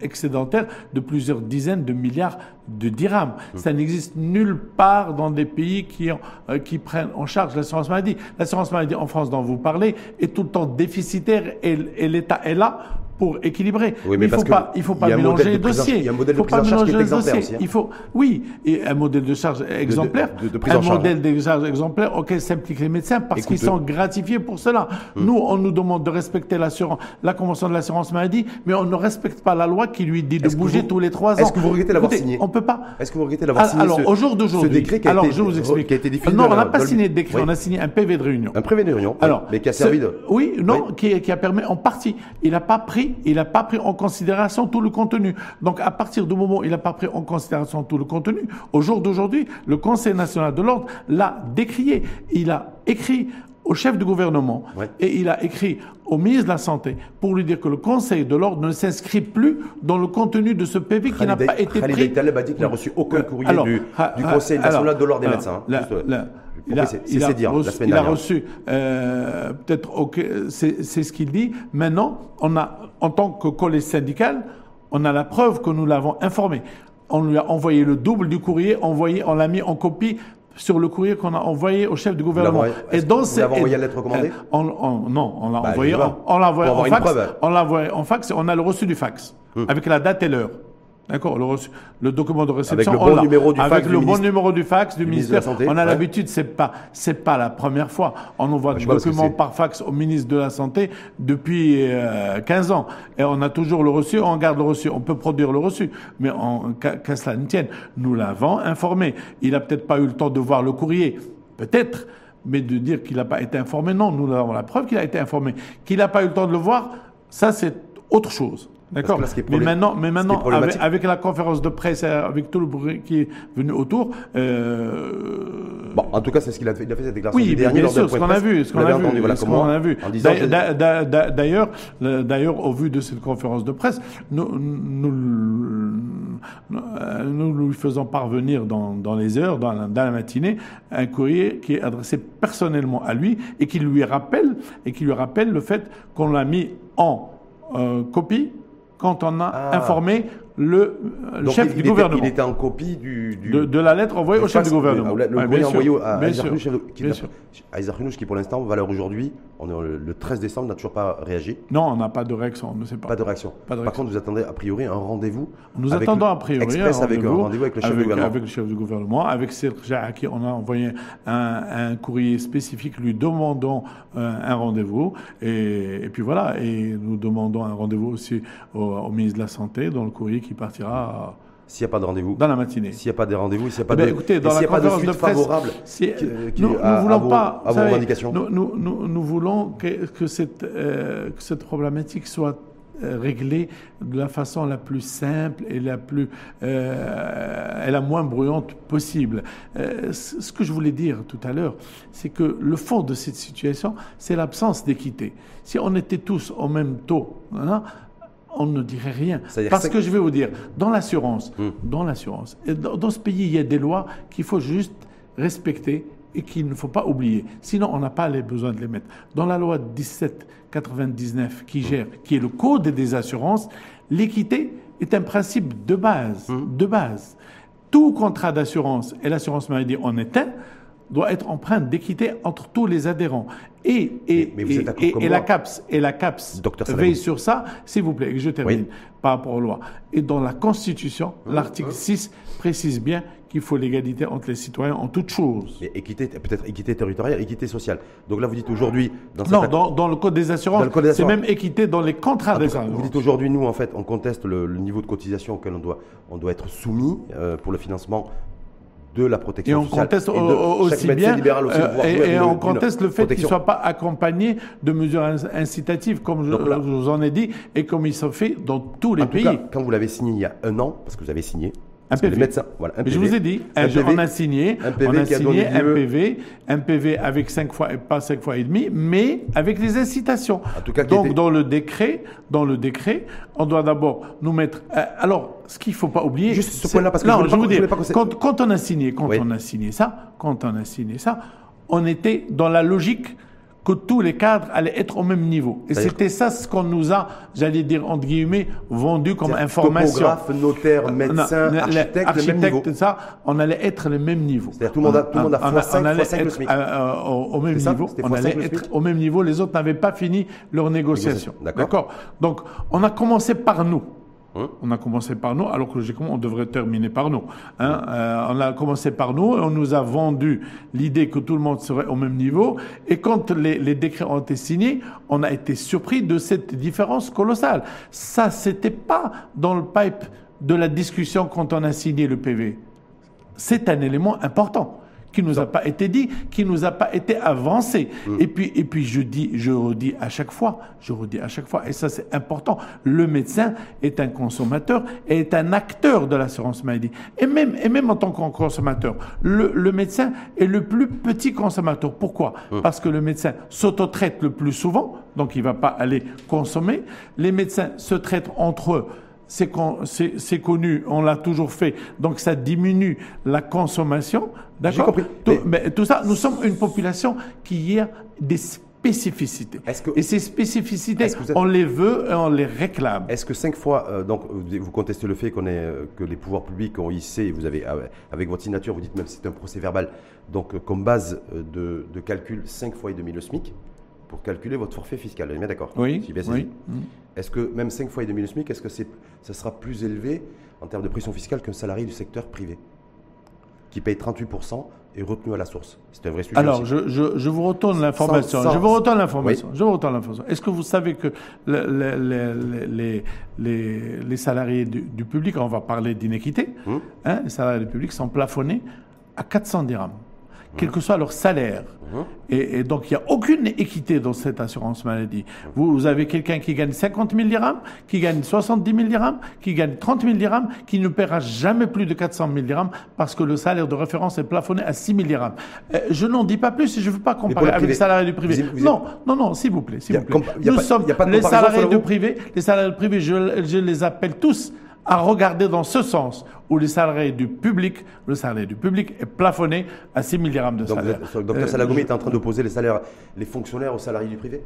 excédentaires de plusieurs dizaines de milliards de dirhams. Mmh. Ça n'existe nulle part dans des pays qui, euh, qui prennent en charge l'assurance maladie. L'assurance maladie en France dont vous parlez est tout le temps déficitaire et l'État est là pour équilibrer. Oui, mais il ne faut pas, il faut pas mélanger les dossiers. Il y a un modèle de prise en charge qui est exemplaire aussi. Hein. Il faut, oui, et un modèle de charge exemplaire, de, de, de un modèle de charge exemplaire auquel s'impliquent les médecins parce qu'ils sont gratifiés pour cela. Hum. Nous, on nous demande de respecter l'assurance, la convention de l'assurance maladie, mais on ne respecte pas la loi qui lui dit de bouger tous les trois ans. Est-ce que vous regrettez l'avoir signé On peut pas. Est-ce que vous regrettez l'avoir signé Alors, au jour d'aujourd'hui, ce décret qui a alors, été, je vous explique. Qui a été défini non, on n'a pas signé de décret, on a signé un PV de réunion. Un PV de réunion. Alors, mais qui a servi de. Oui, non, qui a permis en partie. Il n'a pas pris, il n'a pas pris en considération tout le contenu. Donc, à partir du moment où il n'a pas pris en considération tout le contenu, au jour d'aujourd'hui, le Conseil national de l'ordre l'a décrié. Il a écrit au chef du gouvernement et il a écrit au ministre de la Santé pour lui dire que le Conseil de l'ordre ne s'inscrit plus dans le contenu de ce PV qui n'a pas été Khalid pris. Taleb a dit qu'il n'a reçu aucun courrier du, du, Conseil national de l'ordre des médecins. Hein. Il a, il a, dire, reçu, il a reçu euh, peut-être c'est ce qu'il dit. Maintenant, on a en tant que collège syndical, on a la preuve que nous l'avons informé. On lui a envoyé le double du courrier, envoyé, on l'a mis en copie sur le courrier qu'on a envoyé au chef du gouvernement. Et dans vous l'avez envoyé à lettre recommandée on, Non, on l'a bah, envoyé, on, l'a envoyé en fax. On l'a envoyé en fax et on a le reçu du fax hum. avec la date et l'heure. D'accord, le, le, document de réception. Avec le bon numéro du fax. Avec le bon numéro du fax du, ministère. on a l'habitude, c'est pas, c'est pas la première fois. On envoie des documents par fax au ministre de la Santé depuis 15 euh, ans. Et on a toujours le reçu, on garde le reçu. On peut produire le reçu. Mais qu'à cela ne tienne, nous l'avons informé. Il a peut-être pas eu le temps de voir le courrier. Peut-être. Mais de dire qu'il n'a pas été informé, non, nous avons la preuve qu'il a été informé. Qu'il n'a pas eu le temps de le voir, ça c'est autre chose. D'accord. Mais maintenant, mais maintenant avec, la conférence de presse, avec tout le bruit qui est venu autour. Euh... Bon, en tout cas, c'est ce qu'il a fait. Il a fait cette déclaration. Oui, bien sûr, ce qu'on a vu, ce qu'on a, vu, ce qu'on a vu. D'ailleurs, d'ailleurs, au vu de cette conférence de presse, nous, nous, nous lui faisons parvenir dans, dans les heures, dans la, dans la matinée, un courrier qui est adressé personnellement à lui et qui lui rappelle et qui lui rappelle le fait qu'on l'a mis en euh, copie quand on a ah. informé le, chef du gouvernement. Il était en copie du, de, la lettre envoyée au chef du gouvernement. Le, courrier envoyé à Isaac qui pour l'instant, valeur aujourd'hui, on est le 13 décembre, n'a toujours pas réagi. Non, on n'a pas de réaction, on ne sait pas. Pas de réaction. Par contre, vous attendez a priori un rendez-vous. Nous attendons a priori un rendez-vous avec, rendez avec, le chef du gouvernement. Avec le chef du gouvernement, avec Serge à qui on a envoyé un, courrier spécifique lui demandant euh, un rendez-vous. Et, puis voilà, et nous demandons un rendez-vous aussi au, au ministre de la Santé dans le courrier qui partira s'il n'y a pas de rendez-vous Dans la matinée. S'il n'y a pas de rendez-vous, s'il n'y a pas eh de, écoutez, dans la a pas de suite favorable nous, nous voulons pas, à vos revendications nous, nous, nous, voulons que, que, cette, euh, que cette problématique soit euh, réglée de la façon la plus simple et la plus euh, et la moins bruyante possible. Euh, ce que je voulais dire tout à l'heure, c'est que le fond de cette situation, c'est l'absence d'équité. Si on était tous au même taux, hein, on ne dirait rien. Parce que je vais vous dire, dans l'assurance, hmm. dans l'assurance, dans, ce pays, il y a des lois qu'il faut juste respecter et qu'il ne faut pas oublier. Sinon, on n'a pas les besoins de les mettre. Dans la loi 1799 qui gère, qui est le code des assurances, l'équité est un principe de base, mmh. de base. Tout contrat d'assurance et l'assurance maladie en est un doit être empreinte d'équité entre tous les adhérents. Et, et, et, la CAPS, et la CAPS veille sur ça, s'il vous plaît, je termine par rapport aux lois. Et dans la Constitution, l'article 6 précise bien qu'il faut l'égalité entre les citoyens en toutes choses. équité, peut-être équité territoriale, équité sociale. Donc là, vous dites aujourd'hui... Dans non, dans, dans, le Code des assurances, c'est même équité dans les contrats d'assurance. Vous dites aujourd'hui, nous, en fait, on conteste le, niveau de cotisation auquel on doit, on doit être soumis euh, pour le financement de la protection et on Conteste aussi bien, euh, et, on conteste le fait qu'il ne soit pas accompagné de mesures incitatives, comme je, vous en ai dit, et comme il se fait dans tous les pays. quand vous l'avez signé il y a un an, parce que vous avez signé, un PV. voilà, je vous ai dit, on a signé, un PV, on a signé un PV, un PV avec 5 fois, pas 5 fois et demi, mais avec les incitations. En tout cas, Donc, dans le décret, dans le décret, on doit d'abord nous mettre. Euh, alors, ce qu'il faut pas oublier. Juste ce point-là, parce que non, je, vous dis, quand, quand, on a signé, quand on a signé ça, quand on a signé ça, on était dans la logique que tous les cadres allaient être au même niveau. Et c'était ça ce qu'on nous a, j'allais dire entre guillemets, vendu comme information. Topographe, notaire, médecin, architecte, architecte ça, on allait être le même niveau. C'est-à-dire tout le monde a, tout le monde a fois 5, fois 5 le SMIC. Euh, euh, au, même niveau. On allait être au même niveau. Les autres n'avaient pas fini leur négociation. D'accord. Donc, on a commencé par nous. Hein? On a commencé par nous, alors que logiquement, on devrait terminer par nous. Hein? Euh, on a commencé par nous et on nous a vendu l'idée que tout le monde serait au même niveau. Et quand les, les, décrets ont été signés, on a été surpris de cette différence colossale. Ça, c'était pas dans le pipe de la discussion quand on a signé le PV. C'est un élément important qui nous a pas été dit, qui nous a pas été avancé. Mm. Et puis, et puis je dis, je redis à chaque fois, je redis à chaque fois, et ça c'est important. Le médecin est un consommateur et est un acteur de l'assurance maladie. Et même, et même en tant que consommateur, le, le médecin est le plus petit consommateur. Pourquoi mm. Parce que le médecin s'auto-traite le plus souvent, donc il va pas aller consommer. Les médecins se traitent entre eux c'est connu, on l'a toujours fait, donc ça diminue la consommation. D'accord compris. Tout, mais... tout ça, nous sommes une population qui a des spécificités. et ces spécificités, on les veut et on les réclame. Est-ce que cinq fois, euh, donc vous contestez le fait qu'on est, euh, que les pouvoirs publics ont hissé, vous avez, ah avec votre signature, vous dites même que c'est un procès verbal, donc euh, comme base de, de calcul, cinq fois et demi le SMIC pour calculer votre forfait fiscal. Vous êtes bien d'accord Oui. oui. Mm. Est-ce que même 5 fois et demi le SMIC, est-ce que c'est, ça sera plus élevé en termes de pression fiscale qu'un salarié du secteur privé qui paye 38% et retenu à la source? C'est un vrai sujet. Alors, je, je, je, vous retourne l'information. Je vous retourne l'information. Je vous retourne l'information. Est-ce que vous savez que les, les, les, salariés du, public, on va parler d'inéquité, hum. hein, les salariés du public sont plafonnés à 400 dirhams quel que soit leur salaire. Mhm. Et, donc, il n'y a aucune équité dans cette assurance maladie. Vous, avez quelqu'un qui gagne 50 000 dirhams, qui gagne 70 000 dirhams, qui gagne 30 000 dirhams, qui ne paiera jamais plus de 400 000 dirhams parce que le salaire de référence est plafonné à 6 000 dirhams. Euh, je n'en dis pas plus et je ne veux pas comparer avec les salariés du privé. non, non, non, s'il vous plaît, s'il vous plaît. Nous sommes les salariés du privé, les salariés du privé, je les appelle tous à regarder dans ce sens, où les salariés du public, le salarié du public est plafonné à 6 milliards de salaire. Donc, docteur Salagoumi est en train d'opposer les salaires, les fonctionnaires aux salariés du privé?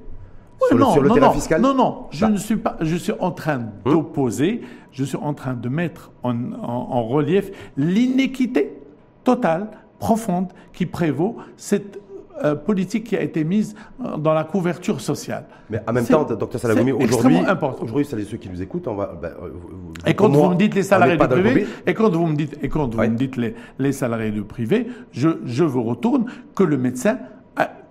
Sur, non, le, non, terrain fiscal? Non, non, je bah. ne suis pas, je suis en train hein? d'opposer, je suis en train de mettre en, en relief l'inéquité totale, profonde, qui prévaut cette euh, politique qui a été mise euh, dans la couverture sociale. Mais en même temps, docteur Salagoumi, aujourd'hui, aujourd'hui, c'est ceux qui nous écoutent, on va. Ben, euh, et quand vous me dites les salariés du privé, et quand vous me dites, et quand vous me dites les, les salariés du privé, je, je vous retourne que le médecin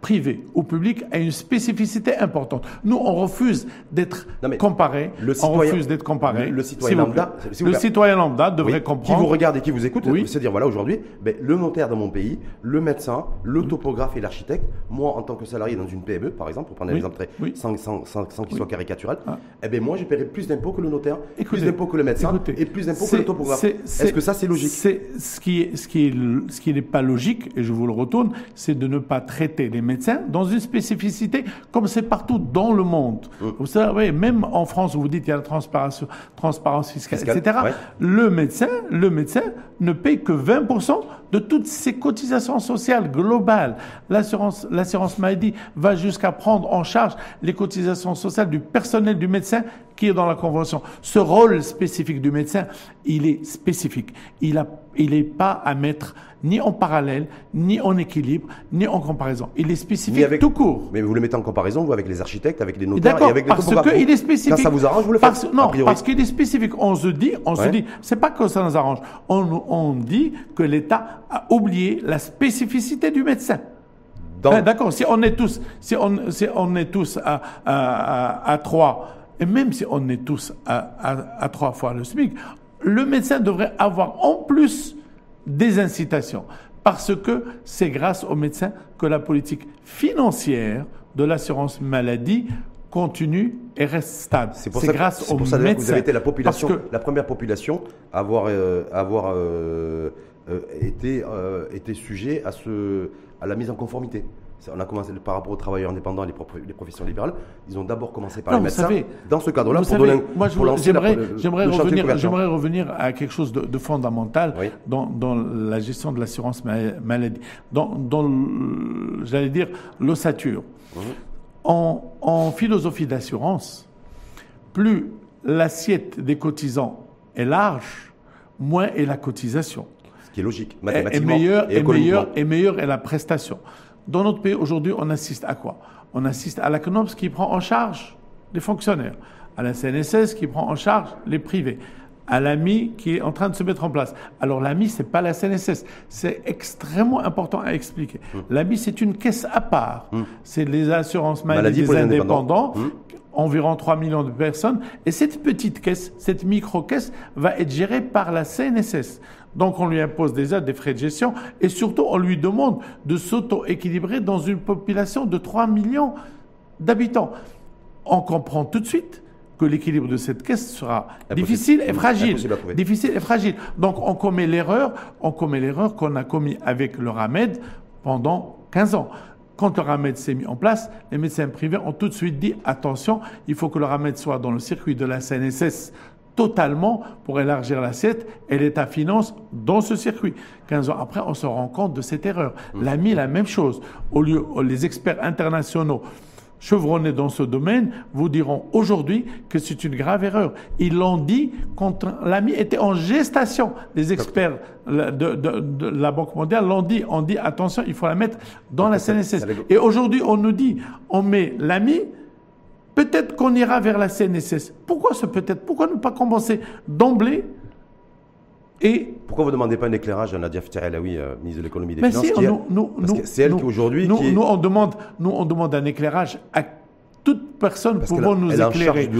privé ou public a une spécificité importante. Nous, on refuse d'être comparé. on refuse d'être comparé. Le, citoyen lambda, le citoyen lambda devrait comprendre. Qui vous regarde et qui vous écoute, oui. se dire voilà aujourd'hui, ben, le notaire dans mon pays, le médecin, le topographe et l'architecte, moi en tant que salarié dans une PME par exemple, pour prendre un exemple très sans, sans, sans, qu'il soit caricatural, ah. eh ben moi j'ai payé plus d'impôts que le notaire, plus d'impôts que le médecin et plus d'impôts que le topographe. Est-ce que ça c'est logique? C'est ce qui est ce qui est ce qui n'est pas logique et je vous le retourne, c'est de ne pas traiter les médecins dans une spécificité, comme c'est partout dans le monde. Mm. Vous savez, même en France, où vous dites qu'il y a la transparence, transparence fiscale, etc., le médecin, le médecin ne paye que 20% de toutes ces cotisations sociales globales. L'assurance, maladie va jusqu'à prendre en charge les cotisations sociales du personnel du médecin qui est dans la convention. Ce rôle spécifique du médecin, il est spécifique. Il n'est il pas à mettre ni en parallèle, ni en équilibre, ni en comparaison. Il est spécifique tout court. Mais vous le mettez en comparaison, vous, avec les architectes, avec les notaires et avec les parce qu'il est spécifique. Quand ça vous arrange, vous le faites Non, parce qu'il est spécifique. On se dit, on se dit, c'est pas que ça nous arrange. On, on dit que l'État a oublié la spécificité du médecin. D'accord, si on est tous, si on, si on est tous à, à, à trois et même si on est tous à, trois fois le SMIC, le médecin devrait avoir en plus des incitations. Parce que c'est grâce au médecin que la politique financière de l'assurance maladie continue et reste stable. C'est grâce ça que vous avez été la population, la première population à avoir, euh, avoir euh, euh, été, été sujet à, ce, à la mise en conformité on a commencé par rapport aux travailleurs indépendants et les, professions libérales. Ils ont d'abord commencé par les médecins. dans ce cadre-là, pour, donner, moi, j'aimerais revenir, j'aimerais revenir à quelque chose de, fondamental dans, la gestion de l'assurance maladie, dans, dans j'allais dire l'ossature. En, en philosophie d'assurance, plus l'assiette des cotisants est large, moins est la cotisation. Ce qui est logique, mathématiquement. Et, meilleur, et, meilleur, et meilleur est la prestation. Dans notre pays, aujourd'hui, on assiste à quoi? On assiste à la CNOPS qui prend en charge les fonctionnaires, à la CNSS qui prend en charge les privés, à l'AMI qui est en train de se mettre en place. Alors l'AMI, c'est pas la CNSS. C'est extrêmement important à expliquer. Mmh. L'AMI, c'est une caisse à part. Mmh. C'est les assurances maladie des indépendants. Mmh. environ 3 millions de personnes. Et cette petite caisse, cette micro-caisse, va être gérée par la CNSS. Donc on lui impose déjà des frais de gestion et surtout on lui demande de s'auto-équilibrer dans une population de 3 millions d'habitants. On comprend tout de suite que l'équilibre de cette caisse sera difficile et fragile. Difficile et fragile. Donc on commet l'erreur, on commet l'erreur qu'on a commis avec le RAMED pendant 15 ans. Quand le RAMED s'est mis en place, les médecins privés ont tout de suite dit attention, il faut que le RAMED soit dans le circuit de la CNSS totalement pour élargir l'assiette et l'État finance dans ce circuit. 15 ans après, on se rend compte de cette erreur. L'AMI, la même chose. Au lieu, les experts internationaux chevronnés dans ce domaine vous diront aujourd'hui que c'est une grave erreur. Ils l'ont dit quand l'AMI était en gestation. Les experts de, la Banque mondiale l'ont dit. On dit attention, il faut la mettre dans la CNSS. Et aujourd'hui, on nous dit on met l'AMI Peut-être qu'on ira vers la CNSS. Pourquoi ce peut-être? Pourquoi ne pas commencer d'emblée? Et Pourquoi vous ne demandez pas un éclairage à Nadia Ftiraelaoui, euh, ministre de l'économie et des Finances C'est elle qui aujourd'hui... Nous, nous, on demande, nous, on demande un éclairage à toute personne pouvant nous éclairer.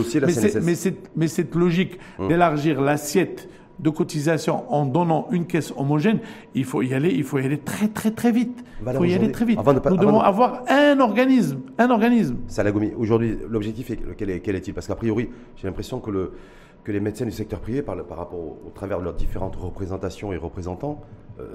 mais cette logique hum. d'élargir l'assiette de cotisation en donnant une caisse homogène, il faut y aller, il faut y aller très très très vite. Il faut y aller très vite. Nous devons avoir un organisme, un organisme. Salagoumi, aujourd'hui, l'objectif est quel est-il? Parce qu'a priori, j'ai l'impression que le que les médecins du secteur privé, par, par rapport au, travers de leurs différentes représentations et représentants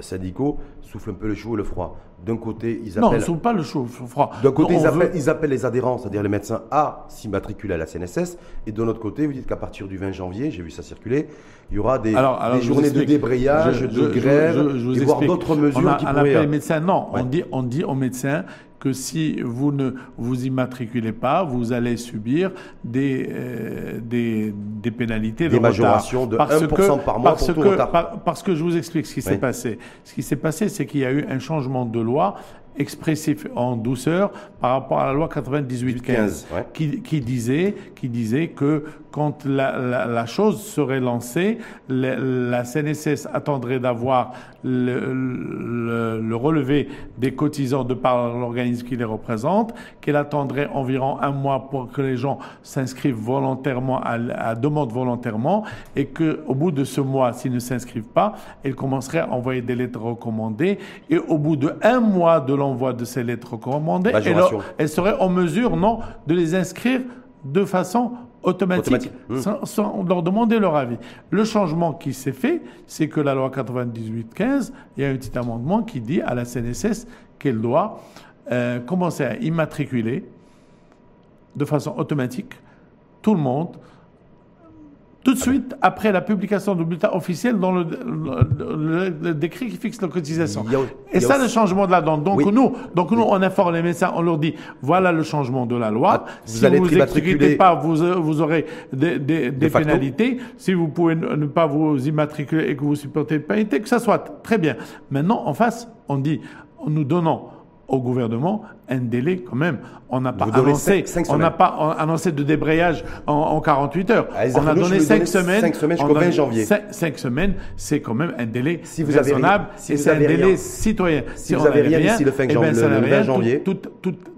syndicaux, soufflent un peu le chaud et le froid. D'un côté, ils appellent. Non, ils ne soufflent pas le chaud et le froid. D'un côté, ils appellent, ils appellent, les adhérents, c'est-à-dire les médecins, à s'immatriculer à la CNSS. Et de l'autre côté, vous dites qu'à partir du 20 janvier, j'ai vu ça circuler, il y aura des, journées de débrayage, de grève, et voire d'autres mesures on qui pourraient. les médecins. Non, on, dit, on dit aux médecins que si vous ne vous immatriculez pas, vous allez subir des, euh, des, des, pénalités des majorations de parce 1% que, par mois parce pour que, retard. parce que je vous explique ce qui s'est passé. Ce qui s'est passé, c'est qu'il y a eu un changement de loi expressif en douceur par rapport à la loi 98-15 qui, qui, disait, qui disait que quand la, la, la chose serait lancée, la CNSS attendrait d'avoir le, le, le, relevé des cotisants de par l'organisme qui les représente, qu'elle attendrait environ un mois pour que les gens s'inscrivent volontairement, à, à, demande volontairement, et que au bout de ce mois, s'ils ne s'inscrivent pas, elle commencerait à envoyer des lettres recommandées, et au bout de un mois de l'envoi de ces lettres recommandées, elle, elle serait en mesure, non, de les inscrire de façon automatique, mmh. sans, leur demander leur avis. Le changement qui s'est fait, c'est que la loi 98-15, il y a un petit amendement qui dit à la CNSS qu'elle doit euh, commencer à immatriculer de façon automatique tout le monde tout de suite après la publication du bulletin officiel dans le, décret qui fixe la cotisation. Et ça, le changement de la donne. Donc nous, donc nous, on informe les médecins, on leur dit voilà le changement de la loi. Ah, vous si vous n'exécutez pas, vous, vous aurez des, des, des pénalités. Si vous pouvez ne pas vous immatriculer et que vous supportez les pénalités, que ça soit très bien. Maintenant, en face, on dit, nous donnons au gouvernement un délai quand même. On n'a pas annoncé, on n'a pas annoncé de débrayage en, 48 heures. Ah, on a donné 5 semaines. 5 semaines jusqu'au 20 janvier. 5 semaines, c'est quand même un délai si vous raisonnable et c'est un délai citoyen. Si, vous avez rien, d'ici le, 5 eh janvier,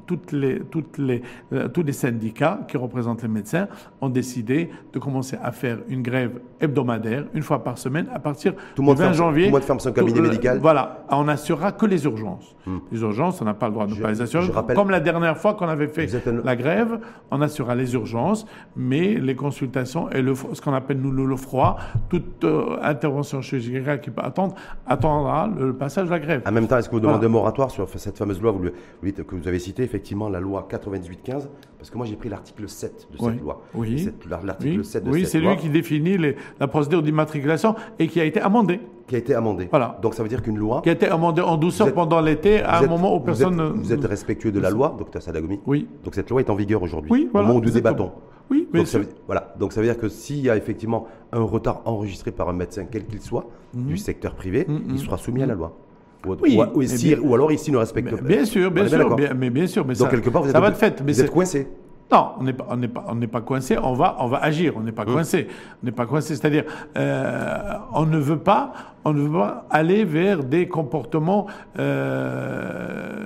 toutes les, toutes les, euh, tous les syndicats qui représentent les médecins ont décidé de commencer à faire une grève hebdomadaire, une fois par semaine, à partir du 20 janvier. Tout le monde ferme son cabinet médical. Voilà, on n'assurera que les urgences. Hmm. Les urgences, on n'a pas le droit de ne pas les assurer. Comme la dernière fois qu'on avait fait la grève, on assurera les urgences, mais les consultations et le, ce qu'on appelle nous le froid, toute euh, intervention chirurgicale qui peut attendre, attendra le, passage de la grève. En même temps, est-ce que vous demandez un moratoire sur cette fameuse loi vous, que vous avez citée effectivement la loi 98-15, parce que moi j'ai pris l'article 7 de cette loi. Oui, l'article oui. 7 de oui, c'est lui qui définit la procédure d'immatriculation et qui a été amendé. Qui a été amendé. Voilà. Donc ça veut dire qu'une loi. Qui a été amendée en douceur pendant l'été, à un moment où personne. Vous êtes, respectueux de la loi, docteur Sadagomi Oui. Donc cette loi est en vigueur aujourd'hui. Oui, voilà. Au moment où nous débattons. Oui, mais donc, ça veut, voilà. Donc ça veut dire que s'il y a effectivement un retard enregistré par un médecin, quel qu'il soit, mhm. du secteur privé, mhm. il sera soumis à la loi. Ou, oui, ou, alors ici ne respecte pas. Bien sûr, bien sûr, mais bien sûr, mais Donc, ça, quelque part, vous êtes, ça va de fait. Mais vous êtes coincé. Non, on n'est pas, on n'est pas, on n'est pas coincé. On va, on va agir. On n'est pas mmh. coincé. On n'est pas coincé. C'est-à-dire, euh, on ne veut pas, on ne veut pas aller vers des comportements euh,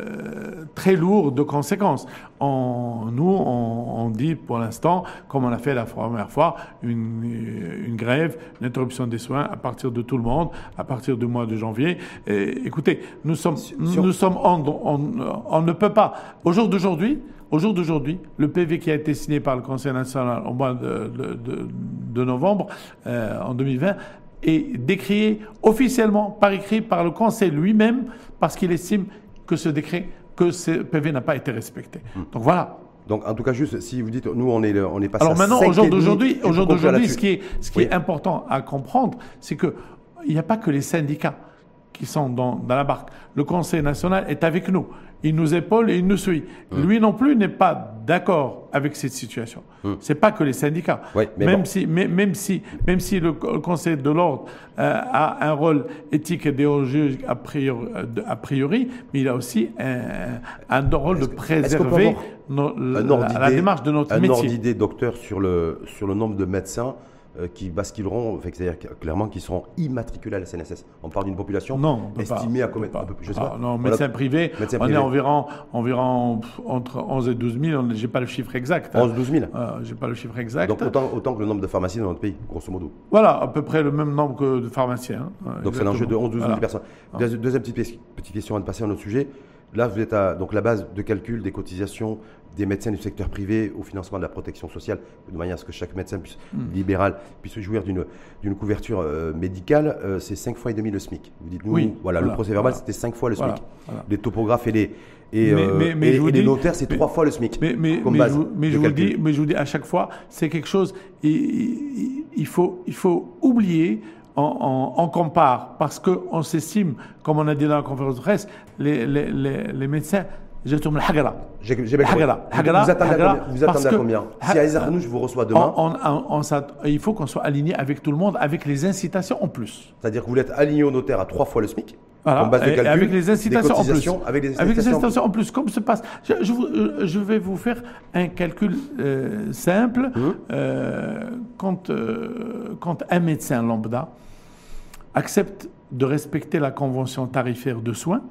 très lourds de conséquences. On, nous, on, on, dit pour l'instant, comme on a fait la première fois, une, une, grève, une interruption des soins à partir de tout le monde, à partir du mois de janvier. Et, écoutez, nous sommes, nous sommes, on, on, on ne peut pas. Au jour d'aujourd'hui. Au jour d'aujourd'hui, le PV qui a été signé par le Conseil national au mois de, novembre euh, en 2020 est décrié officiellement par écrit par le Conseil lui-même parce qu'il estime que ce décret, que ce PV n'a pas été respecté. Hmm. Donc voilà. Donc, en tout cas, juste si vous dites, nous, on est, on est passé. Alors maintenant, au jour d'aujourd'hui, au jour d'aujourd'hui, ce qui est, ce qui est important à comprendre, c'est que il n'y a pas que les syndicats qui sont dans, dans la barque. Le Conseil national est avec nous il nous épaule et il nous suit. Hum. Lui non plus n'est pas d'accord avec cette situation. Ce hum. C'est pas que les syndicats. même, si, même, si, même si le, Conseil de l'ordre euh, a un rôle éthique et idéologique a priori, a priori mais il a aussi un, un rôle de préserver la, démarche de notre métier. Un ordre d'idée, docteur, sur le, sur le nombre de médecins euh, qui basculeront, c'est-à-dire clairement qui seront immatriculés à la CNSS. On parle d'une population estimée à combien Je sais pas. Ah, non, médecin privé, on est environ, environ entre 11 et 12 000. Je n'ai pas le chiffre exact. 11 12 000 Je n'ai pas le chiffre exact. Donc autant, autant, que le nombre de pharmaciens dans notre pays, grosso modo. Voilà, à peu près le même nombre que de pharmaciens. Hein, donc c'est un enjeu de 11 12 000 personnes. Deuxième petite, petite question avant de passer à un autre sujet. Là, vous êtes à donc, la base de calcul des cotisations des médecins du secteur privé au financement de la protection sociale, de manière à ce que chaque médecin puisse, hmm. libéral puisse jouir d'une couverture euh, médicale. Euh, c'est 5 fois et demi le SMIC. Vous dites, nous, oui, voilà, le procès verbal, c'était 5 fois le SMIC. Les topographes et les, et, euh, les notaires, c'est 3 fois le SMIC. Mais, mais, je, vous dis, mais je vous dis à chaque fois, c'est quelque chose, il, il, faut, il faut oublier on, compare parce qu'on s'estime, comme on a dit dans la conférence de presse, les, les, les, médecins. Je tourne le Hagara. Vous attendez à combien, vous attendez à combien Si Aïza je vous reçois demain. il faut qu'on soit aligné avec tout le monde, avec les incitations en plus. C'est-à-dire que vous êtes aligné au notaire à trois fois le SMIC voilà. base de calcul, avec les incitations en plus. Avec les incitations, en plus. Comme se passe. Je, je, vais vous faire un calcul euh, simple. Hum. Euh, quand, euh, quand un médecin lambda accepte de respecter la convention tarifaire de soins,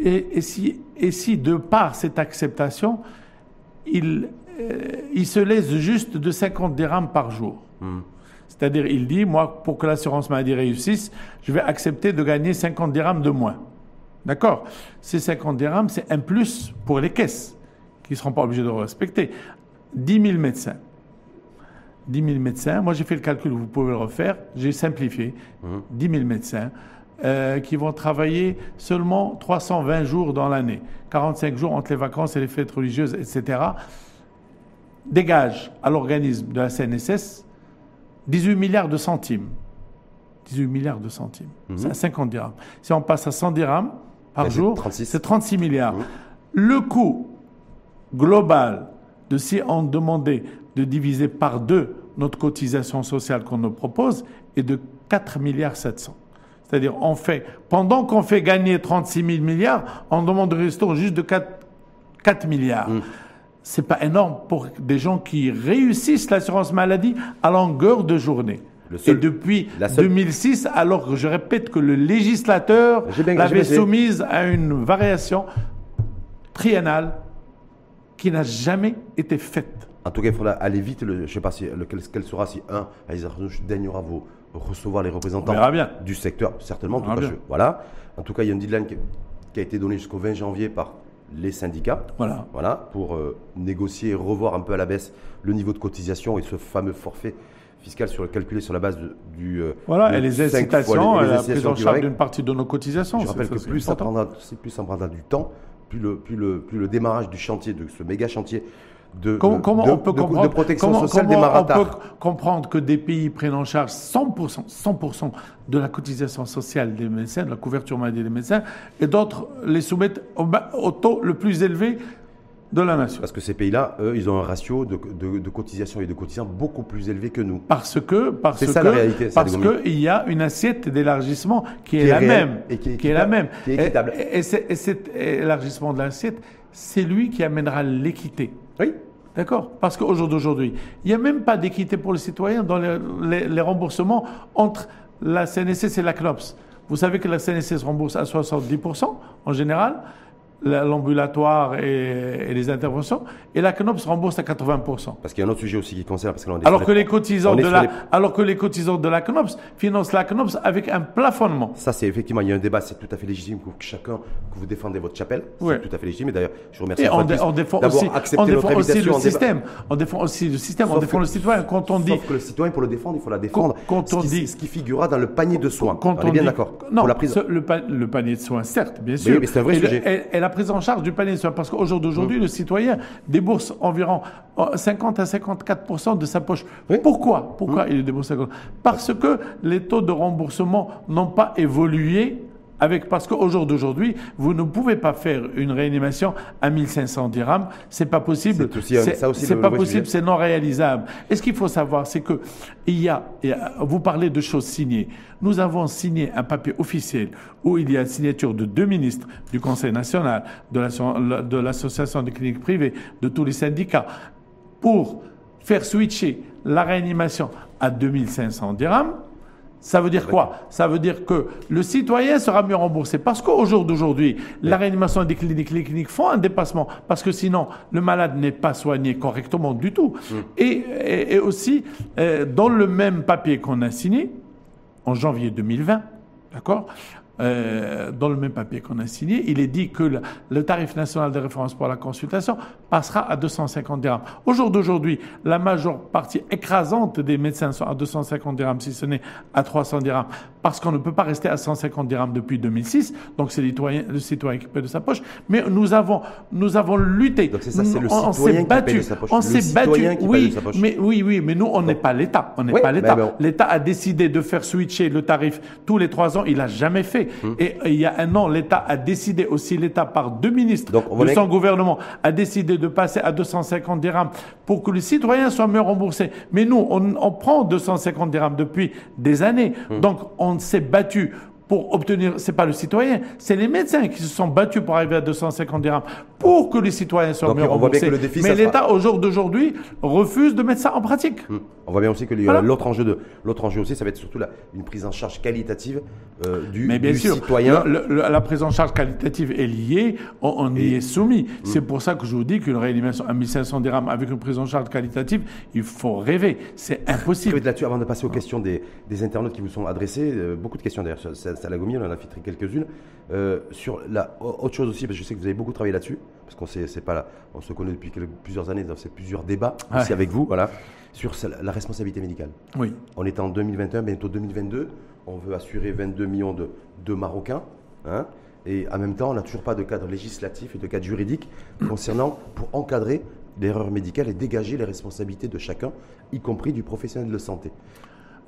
et, si, et si, de par cette acceptation, il, euh, il se laisse juste de 50 dirhams par jour. Hmm. C'est-à-dire, il dit, moi, pour que l'assurance maladie réussisse, je vais accepter de gagner 50 dirhams de moins. D'accord? Ces 50 dirhams, c'est un plus pour les caisses, qui ne seront pas obligés de respecter. 10 000 médecins. 10 000 médecins. Moi, j'ai fait le calcul, vous pouvez le refaire. J'ai simplifié. 10 mmh. 000 médecins euh, qui vont travailler seulement 320 jours dans l'année, 45 jours entre les vacances et les fêtes religieuses, etc. Dégage à l'organisme de la CNSS 18 milliards de centimes. 18 milliards de centimes. Mhm. C'est à 50 dirhams. Si on passe à 100 dirhams par jour, 36. c'est 36 milliards. Mhm. Le coût global de si on demandait de diviser par deux notre cotisation sociale qu'on nous propose est de 4 milliards 700. C'est-à-dire, on fait, pendant qu'on fait gagner 36 000 milliards, on demande de rester juste de 4, 4 milliards. Mhm. C'est pas énorme pour des gens qui réussissent l'assurance maladie à longueur de journée. Seul- Et depuis la seule- 2006, alors que je répète que le législateur l'avait soumise à une variation triennale qui n'a jamais été faite. En tout cas, il faudra aller vite. Le, je ne sais pas si, lequel, quel sera si, un, Aïssa daignera vous recevoir les représentants bien. du secteur, certainement. En tout, voilà. en tout cas, il y a une deadline qui, a été donnée jusqu'au 20 janvier par les syndicats. Voilà. Voilà, pour euh, négocier et revoir un peu à la baisse le niveau de cotisation et ce fameux forfait fiscal sur calculé sur la base de- du. euh, Voilà, et les incitations, la prise en charge d'une partie de nos cotisations. Je rappelle que plus ça, prendra, c'est- plus ça prendra du temps, plus le, plus le, plus le démarrage du chantier, de ce méga chantier de, Comment, de- comment de- on peut de- comprendre, de protection comment- sociale comment on peut comprendre que des pays prennent en charge 100%, 100% de la cotisation sociale des médecins, de la couverture maladie des médecins, et d'autres les soumettent au, taux le plus élevé de la nation. Parce que ces pays-là, eux, ils ont un ratio de, de, de cotisation et de cotisants beaucoup plus élevé que nous. Parce que, parce C'est que, ça, la réalité, ça, parce gommiers. qu'il y a une assiette d'élargissement qui est, Qui est la même, et qui est la même. qui est équitable. Et, et c'est- et cet élargissement de l'assiette, c'est lui qui amènera l'équité. Oui. D'accord Parce qu'au jour d'aujourd'hui, il n'y a même pas d'équité pour les citoyens dans les, remboursements entre la CNSS et la CNOPS. Vous savez que la CNSS rembourse à 70% en général, l'ambulatoire et, et les interventions, et la CNOPS rembourse à 80%. Parce qu'il y a un autre sujet aussi qui concerne. Parce que là, on Alors que les- cotisants on de la, les- alors que les cotisants de la CNOPS financent la CNOPS avec un plafonnement. Ça, c'est effectivement, il y a un débat, c'est tout à fait légitime que chacun, que vous défendez votre chapelle. Ouais. C'est tout à fait légitime. Et d'ailleurs, je vous remercie Et on, dé- on défend aussi, on défend aussi le en débat. système. On défend aussi le système, on Sauf défend que- le citoyen. Quand on dit Sauf que le citoyen, pour le défendre, il faut la défendre. Quand ce, on qui, dit- ce qui figurera dans le panier de soins. Quand on est on bien d'accord. Non, ce- le, pa- le panier de soins, certes, bien sûr. mais c'est un vrai sujet. La prise en charge du panier de soins, parce qu'au jour d'aujourd'hui, le citoyen débourse environ euh, 50 à 54% de sa poche. Oui. Pourquoi? Pourquoi il débourse 50 Parce que les taux de remboursement n'ont pas évolué. Avec, parce qu'au jour d'aujourd'hui, vous ne pouvez pas faire une réanimation à 1500 dirhams. C'est pas possible. C'est aussi C'est- pas possible, c'est non réalisable. Et ce qu'il faut savoir, c'est que il y a, vous parlez de choses signées. Nous avons signé un papier officiel où il y a la signature de deux ministres du Conseil national, de l'association des cliniques privées, de tous les syndicats, pour faire switcher la réanimation à 2500 dirhams. Ça veut dire quoi? Ça veut dire que le citoyen sera mieux remboursé. Parce qu'au jour d'aujourd'hui, la réanimation des cliniques, les cliniques font un dépassement. Parce que sinon, le malade n'est pas soigné correctement du tout. Et, et- et aussi, euh, dans le même papier qu'on a signé, en janvier 2020, d'accord euh, dans le même papier qu'on a signé, il est dit que le, le tarif national de référence pour la consultation passera à 250 dirhams. Au jour d'aujourd'hui, la majeure partie écrasante des médecins sont à 250 dirhams, si ce n'est à 300 dirhams, parce qu'on ne peut pas rester à 150 dirhams depuis 2006. Donc c'est le citoyen, le citoyen qui paie de sa poche. Mais nous avons, nous avons lutté. Donc ça, le On- s'est battu. de sa poche. On s'est battu. oui, mais oui, oui, mais nous on n'est pas l'État. On n'est Oui, pas l'État. L'État a décidé de faire switcher le tarif tous les trois ans. Il l'a jamais fait. Et il y a un an, l'État a décidé aussi, l'État par deux ministres Donc, on de son gouvernement a décidé de passer à 250 dirhams pour que les citoyens soient mieux remboursés. Mais nous, on, on prend 250 dirhams depuis des années. Hum. Donc, on s'est battu pour obtenir, c'est pas le citoyen, c'est les médecins qui se sont battus pour arriver à 250 dirhams pour que les citoyens soient mieux remboursés. Mais ça sera- l'État, au jour d'aujourd'hui, refuse de mettre ça en pratique. Hum. On voit bien aussi que Voilà. l'autre enjeu de l'autre enjeu aussi, ça va être surtout la, une prise en charge qualitative euh, du, Mais bien du sûr, citoyen. le- le- la prise en charge qualitative est liée, on, on y est soumis. C'est pour ça que je vous dis qu'une réanimation à 1500 dirhams avec une prise en charge qualitative, il faut rêver. C'est impossible. Là-dessus, avant de passer aux questions des, des internautes qui vous sont adressées, euh, beaucoup de questions d'ailleurs, Salagomi, on en a filtré quelques-unes. Euh, sur la, au- autre chose aussi, parce que je sais que vous avez beaucoup travaillé là-dessus, parce qu'on c'est pas là, on se connaît depuis quelques- plusieurs années, donc c'est plusieurs débats aussi avec vous, voilà, sur la responsabilité médicale. Oui. On est en 2021, bientôt 2022. On veut assurer 22 millions de, de Marocains. hein, et en même temps, on n'a toujours pas de cadre législatif et de cadre juridique concernant pour encadrer l'erreur médicale et dégager les responsabilités de chacun, y compris du professionnel de santé.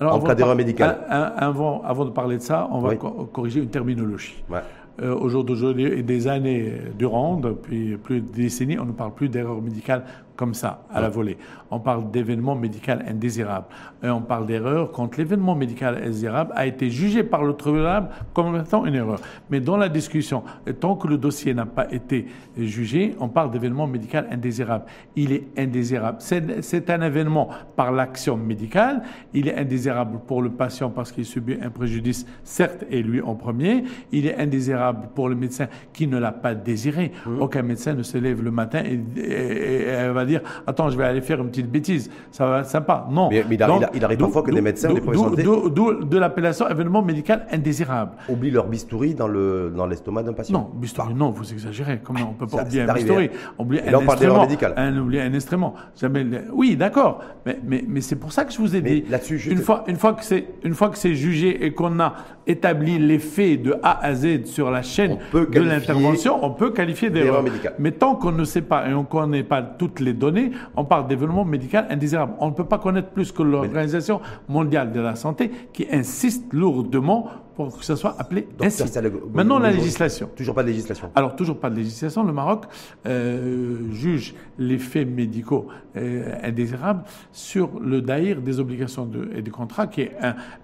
Alors, en cas d'erreur médicale. avant, avant, de parler de ça, on va corriger une terminologie. Ouais. Euh, Aujourd'hui et des années durant, depuis plus de décennies, on ne parle plus d'erreur médicale comme ça, à la volée. On parle d'événement médical indésirable. Et on parle d'erreur quand l'événement médical indésirable a été jugé par le tribunal comme étant une erreur. Mais dans la discussion, tant que le dossier n'a pas été jugé, on parle d'événement médical indésirable. Il est indésirable. C'est un événement par l'action médicale. Il est indésirable pour le patient parce qu'il subit un préjudice, certes, et lui en premier. Il est indésirable pour le médecin qui ne l'a pas désiré. Mmh. Aucun médecin ne se lève le matin et, et va dire Attends, je vais aller faire une petite bêtise, ça va être sympa. Non. Mais, il, arrive parfois que des médecins, des D'où de l'appellation événement médical indésirable. Oublie leur bistouri dans l'estomac d'un patient. Non, bistouri, non, vous exagérez. Comment on peut pas oublier un bistouri Oublier un instrument. Un, un instrument. Jamais, oui, d'accord. Mais, mais, mais c'est pour ça que je vous ai dit. Une fois, une fois que c'est, une fois que c'est jugé et qu'on a établi les faits de A à Z sur la chaîne de l'intervention, on peut qualifier d'erreur médicale. Mais tant qu'on ne sait pas et on ne connaît pas toutes les données, on parle d'événement médical indésirable. On ne peut pas connaître plus que l'Organisation mondiale de la santé qui insiste lourdement pour que ça soit appelé ainsi. Maintenant, la législation. Toujours pas de législation. Alors, toujours pas de législation. Le Maroc euh, juge les faits médicaux euh, indésirables sur le daïr des obligations de, et du contrat, qui est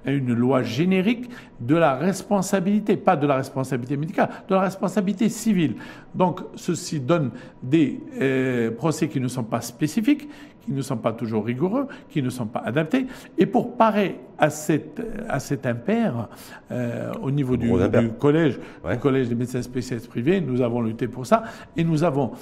une loi générique de la responsabilité, pas de la responsabilité médicale, de la responsabilité civile. Donc, ceci donne des euh, procès qui ne sont pas spécifiques, qui ne sont pas toujours rigoureux, qui ne sont pas adaptés. Et pour parer à, cette, à cet impair, euh, au niveau du, collège, du collège des médecins spécialistes privés, nous avons lutté pour ça. Et nous avons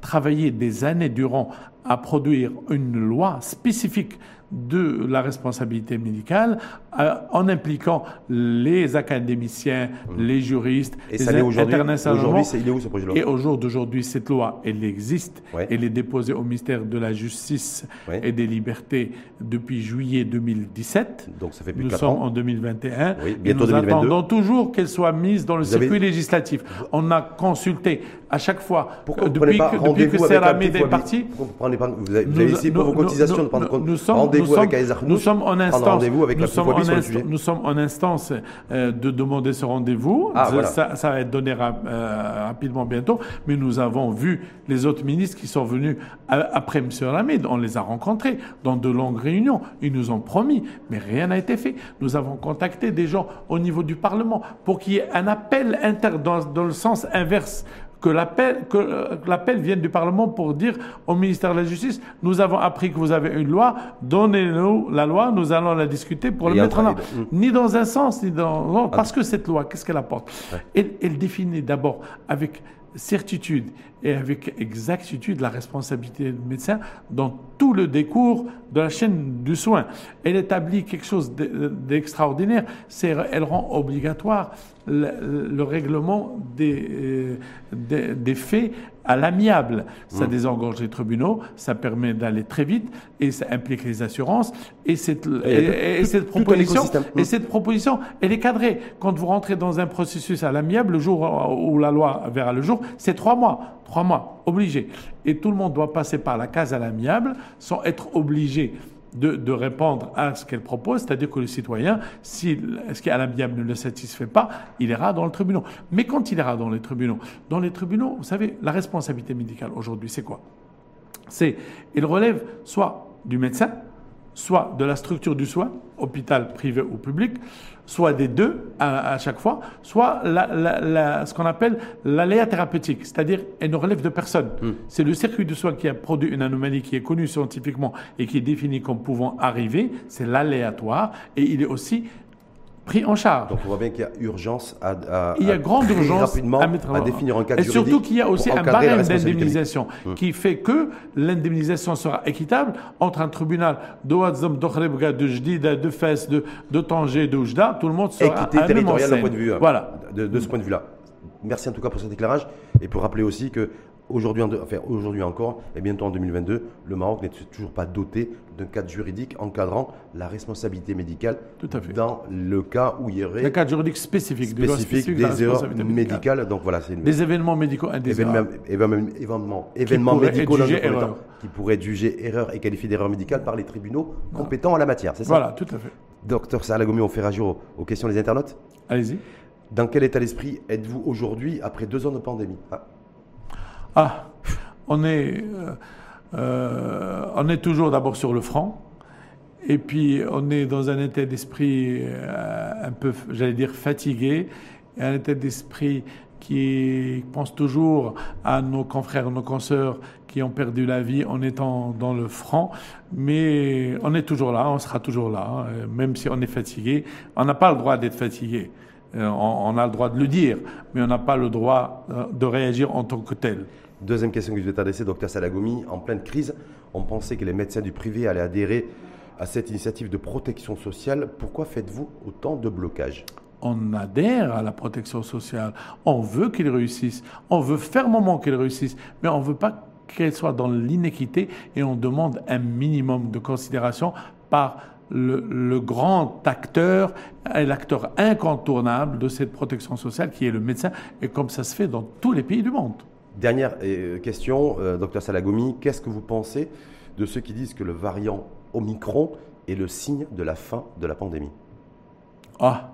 travaillé des années durant à produire une loi spécifique de la responsabilité médicale euh, en impliquant les académiciens, mmh. les juristes, et les internationaux. Aujourd'hui, il est où ce projet de loi Et au jour d'aujourd'hui, cette loi, elle existe. Elle est déposée au ministère de la Justice et des Libertés depuis juillet 2017. Donc ça fait plus nous de sommes en 2021. et nous attendons toujours qu'elle soit mise dans le circuit législatif. On a consulté à chaque fois, Pourquoi depuis, que, depuis que c'est la des partis. Vous, avez, vous avez essayé pour vos cotisations de prendre compte. Nous sommes, rendez-vous avec Nous sommes en instance. Avec nous, sommes en nous sommes en instance euh, de demander ce rendez-vous. Ah, ça, ça, va être donné euh, rapidement bientôt. Mais nous avons vu les autres ministres qui sont venus après M. Lamid. On les a rencontrés dans de longues réunions. Ils nous ont promis, mais rien n'a été fait. Nous avons contacté des gens au niveau du Parlement pour qu'il y ait un appel inter dans le sens inverse que l'appel, que euh, l'appel vienne du Parlement pour dire au ministère de la Justice, nous avons appris que vous avez une loi, donnez-nous la loi, nous allons la discuter pour le mettre en œuvre. Ni dans un sens, ni dans... Non, parce que cette loi, qu'est-ce qu'elle apporte? Elle, elle définit d'abord avec certitude et avec exactitude la responsabilité du médecin dans tout le décours de la chaîne du soin. Elle établit quelque chose d'extraordinaire, c'est elle rend obligatoire le, règlement des, euh, faits à l'amiable. Ça mmh. désengorge les tribunaux, ça permet d'aller très vite et ça implique les assurances. Et cette, et, cette proposition, et mmh. cette proposition, elle est cadrée. Quand vous rentrez dans un processus à l'amiable, le jour où la loi verra le jour, c'est trois mois. Trois mois, obligé. Et tout le monde doit passer par la case à l'amiable sans être obligé de, répondre à ce qu'elle propose, c'est-à-dire que le citoyen, si ce qui est à ne le satisfait pas, il ira dans le tribunal. Mais quand il ira dans les tribunaux, dans les tribunaux, vous savez, la responsabilité médicale aujourd'hui, c'est quoi? C'est, il relève soit du médecin, soit de la structure du soin, hôpital privé ou public, soit des deux à, chaque fois, soit la, ce qu'on appelle l'aléa thérapeutique, c'est-à-dire elle ne relève de personne. Hmm. C'est le circuit de soins qui a produit une anomalie qui est connue scientifiquement et qui est définie comme pouvant arriver, c'est l'aléatoire, et il est aussi pris en charge. Donc on voit bien qu'il y a urgence à, il y a grande urgence rapidement à, mettre à définir un cadre Et surtout qu'il y a aussi un barème d'indemnisation mmh. qui fait que l'indemnisation sera équitable entre un tribunal de Ouadzam, de de de Fès, de, de Tanger, de Oujda, tout le monde sera Équité territoriale d'un point de vue. Euh, voilà. De, de ce point de vue-là. Merci en tout cas pour cet éclairage et pour rappeler aussi que Aujourd'hui, enfin, encore, et bientôt en 2022, le Maroc n'est toujours pas doté d'un cadre juridique encadrant la responsabilité médicale Tout à fait. dans le cas où il y aurait un cadre juridique spécifique, spécifique des erreurs médicales. Donc voilà, des événements médicaux indésirables, événements, événements, événements médicaux qui pourraient jugés erreur et qualifiés d'erreur médicale par les tribunaux compétents en la matière. C'est ça Voilà, tout à fait. Docteur Salagomi, on fait réagir aux, questions des internautes Allez-y. Dans quel état d'esprit êtes-vous aujourd'hui après deux ans de pandémie? Ah. Ah, on est, euh, euh, on est toujours d'abord sur le front. Et puis, on est dans un état d'esprit euh, un peu, j'allais dire, fatigué, un état d'esprit qui pense toujours à nos confrères, nos consoeurs qui ont perdu la vie en étant dans le front. Mais on est toujours là, on sera toujours là, euh, même si on est fatigué. On n'a pas le droit d'être fatigué. On, a le droit de le dire, mais on n'a pas le droit de réagir en tant que tel. Deuxième question que je vais t'adresser, docteur Salagoumi. En pleine crise, on pensait que les médecins du privé allaient adhérer à cette initiative de protection sociale. Pourquoi faites-vous autant de blocages? On adhère à la protection sociale. On veut qu'ils réussissent. On veut fermement qu'ils réussissent. Mais on ne veut pas qu'elle soit dans l'inéquité et on demande un minimum de considération par le, grand acteur l'acteur incontournable de cette protection sociale qui est le médecin et comme ça se fait dans tous les pays du monde. Dernière euh, question, euh, docteur Salagomi, qu'est-ce que vous pensez de ceux qui disent que le variant Omicron est le signe de la fin de la pandémie? Ah,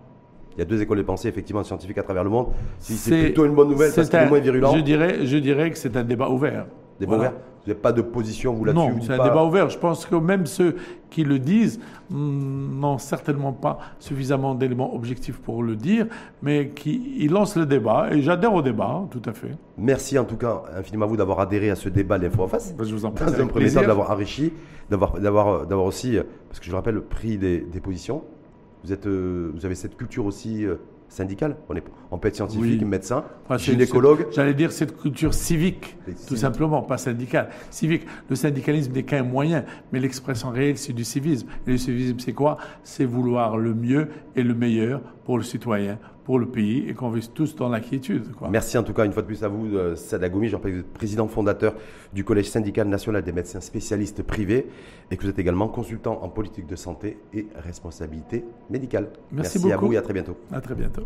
il y a deux écoles de pensée, effectivement, scientifiques à travers le monde. Si c'est plutôt une bonne nouvelle parce qu'il est moins virulent. Je dirais, je dirais que c'est un débat ouvert. Débat ouvert Vous n'avez pas de position, vous, là-dessus Non, c'est un débat ouvert. Je pense que même ceux qui le disent hmm, n'ont certainement pas suffisamment d'éléments objectifs pour le dire, mais qui ils lancent le débat. Et j'adhère au débat, tout à fait. Merci en tout cas infiniment à vous d'avoir adhéré à ce débat l'Info en face. Ben, je vous en prie. Dans un premier temps, d'avoir enrichi, d'avoir aussi, parce que je le rappelle, pris des, des positions vous, êtes, euh, vous avez cette culture aussi euh, syndicale on, est, on peut être scientifique, médecin, gynécologue. J'allais dire cette culture civique, tout simplement, pas syndicale. Civique. Le syndicalisme n'est qu'un moyen, mais l'expression réelle, c'est du civisme. Et le civisme, c'est quoi? C'est vouloir le mieux et le meilleur pour le citoyen, pour le pays et qu'on vise tous dans l'inquiétude. Merci en tout cas une fois de plus à vous, euh, Sadagoumi, jean président fondateur du Collège syndical national des médecins spécialistes privés et que vous êtes également consultant en politique de santé et responsabilité médicale. Merci, Merci à vous et à très bientôt. À très bientôt.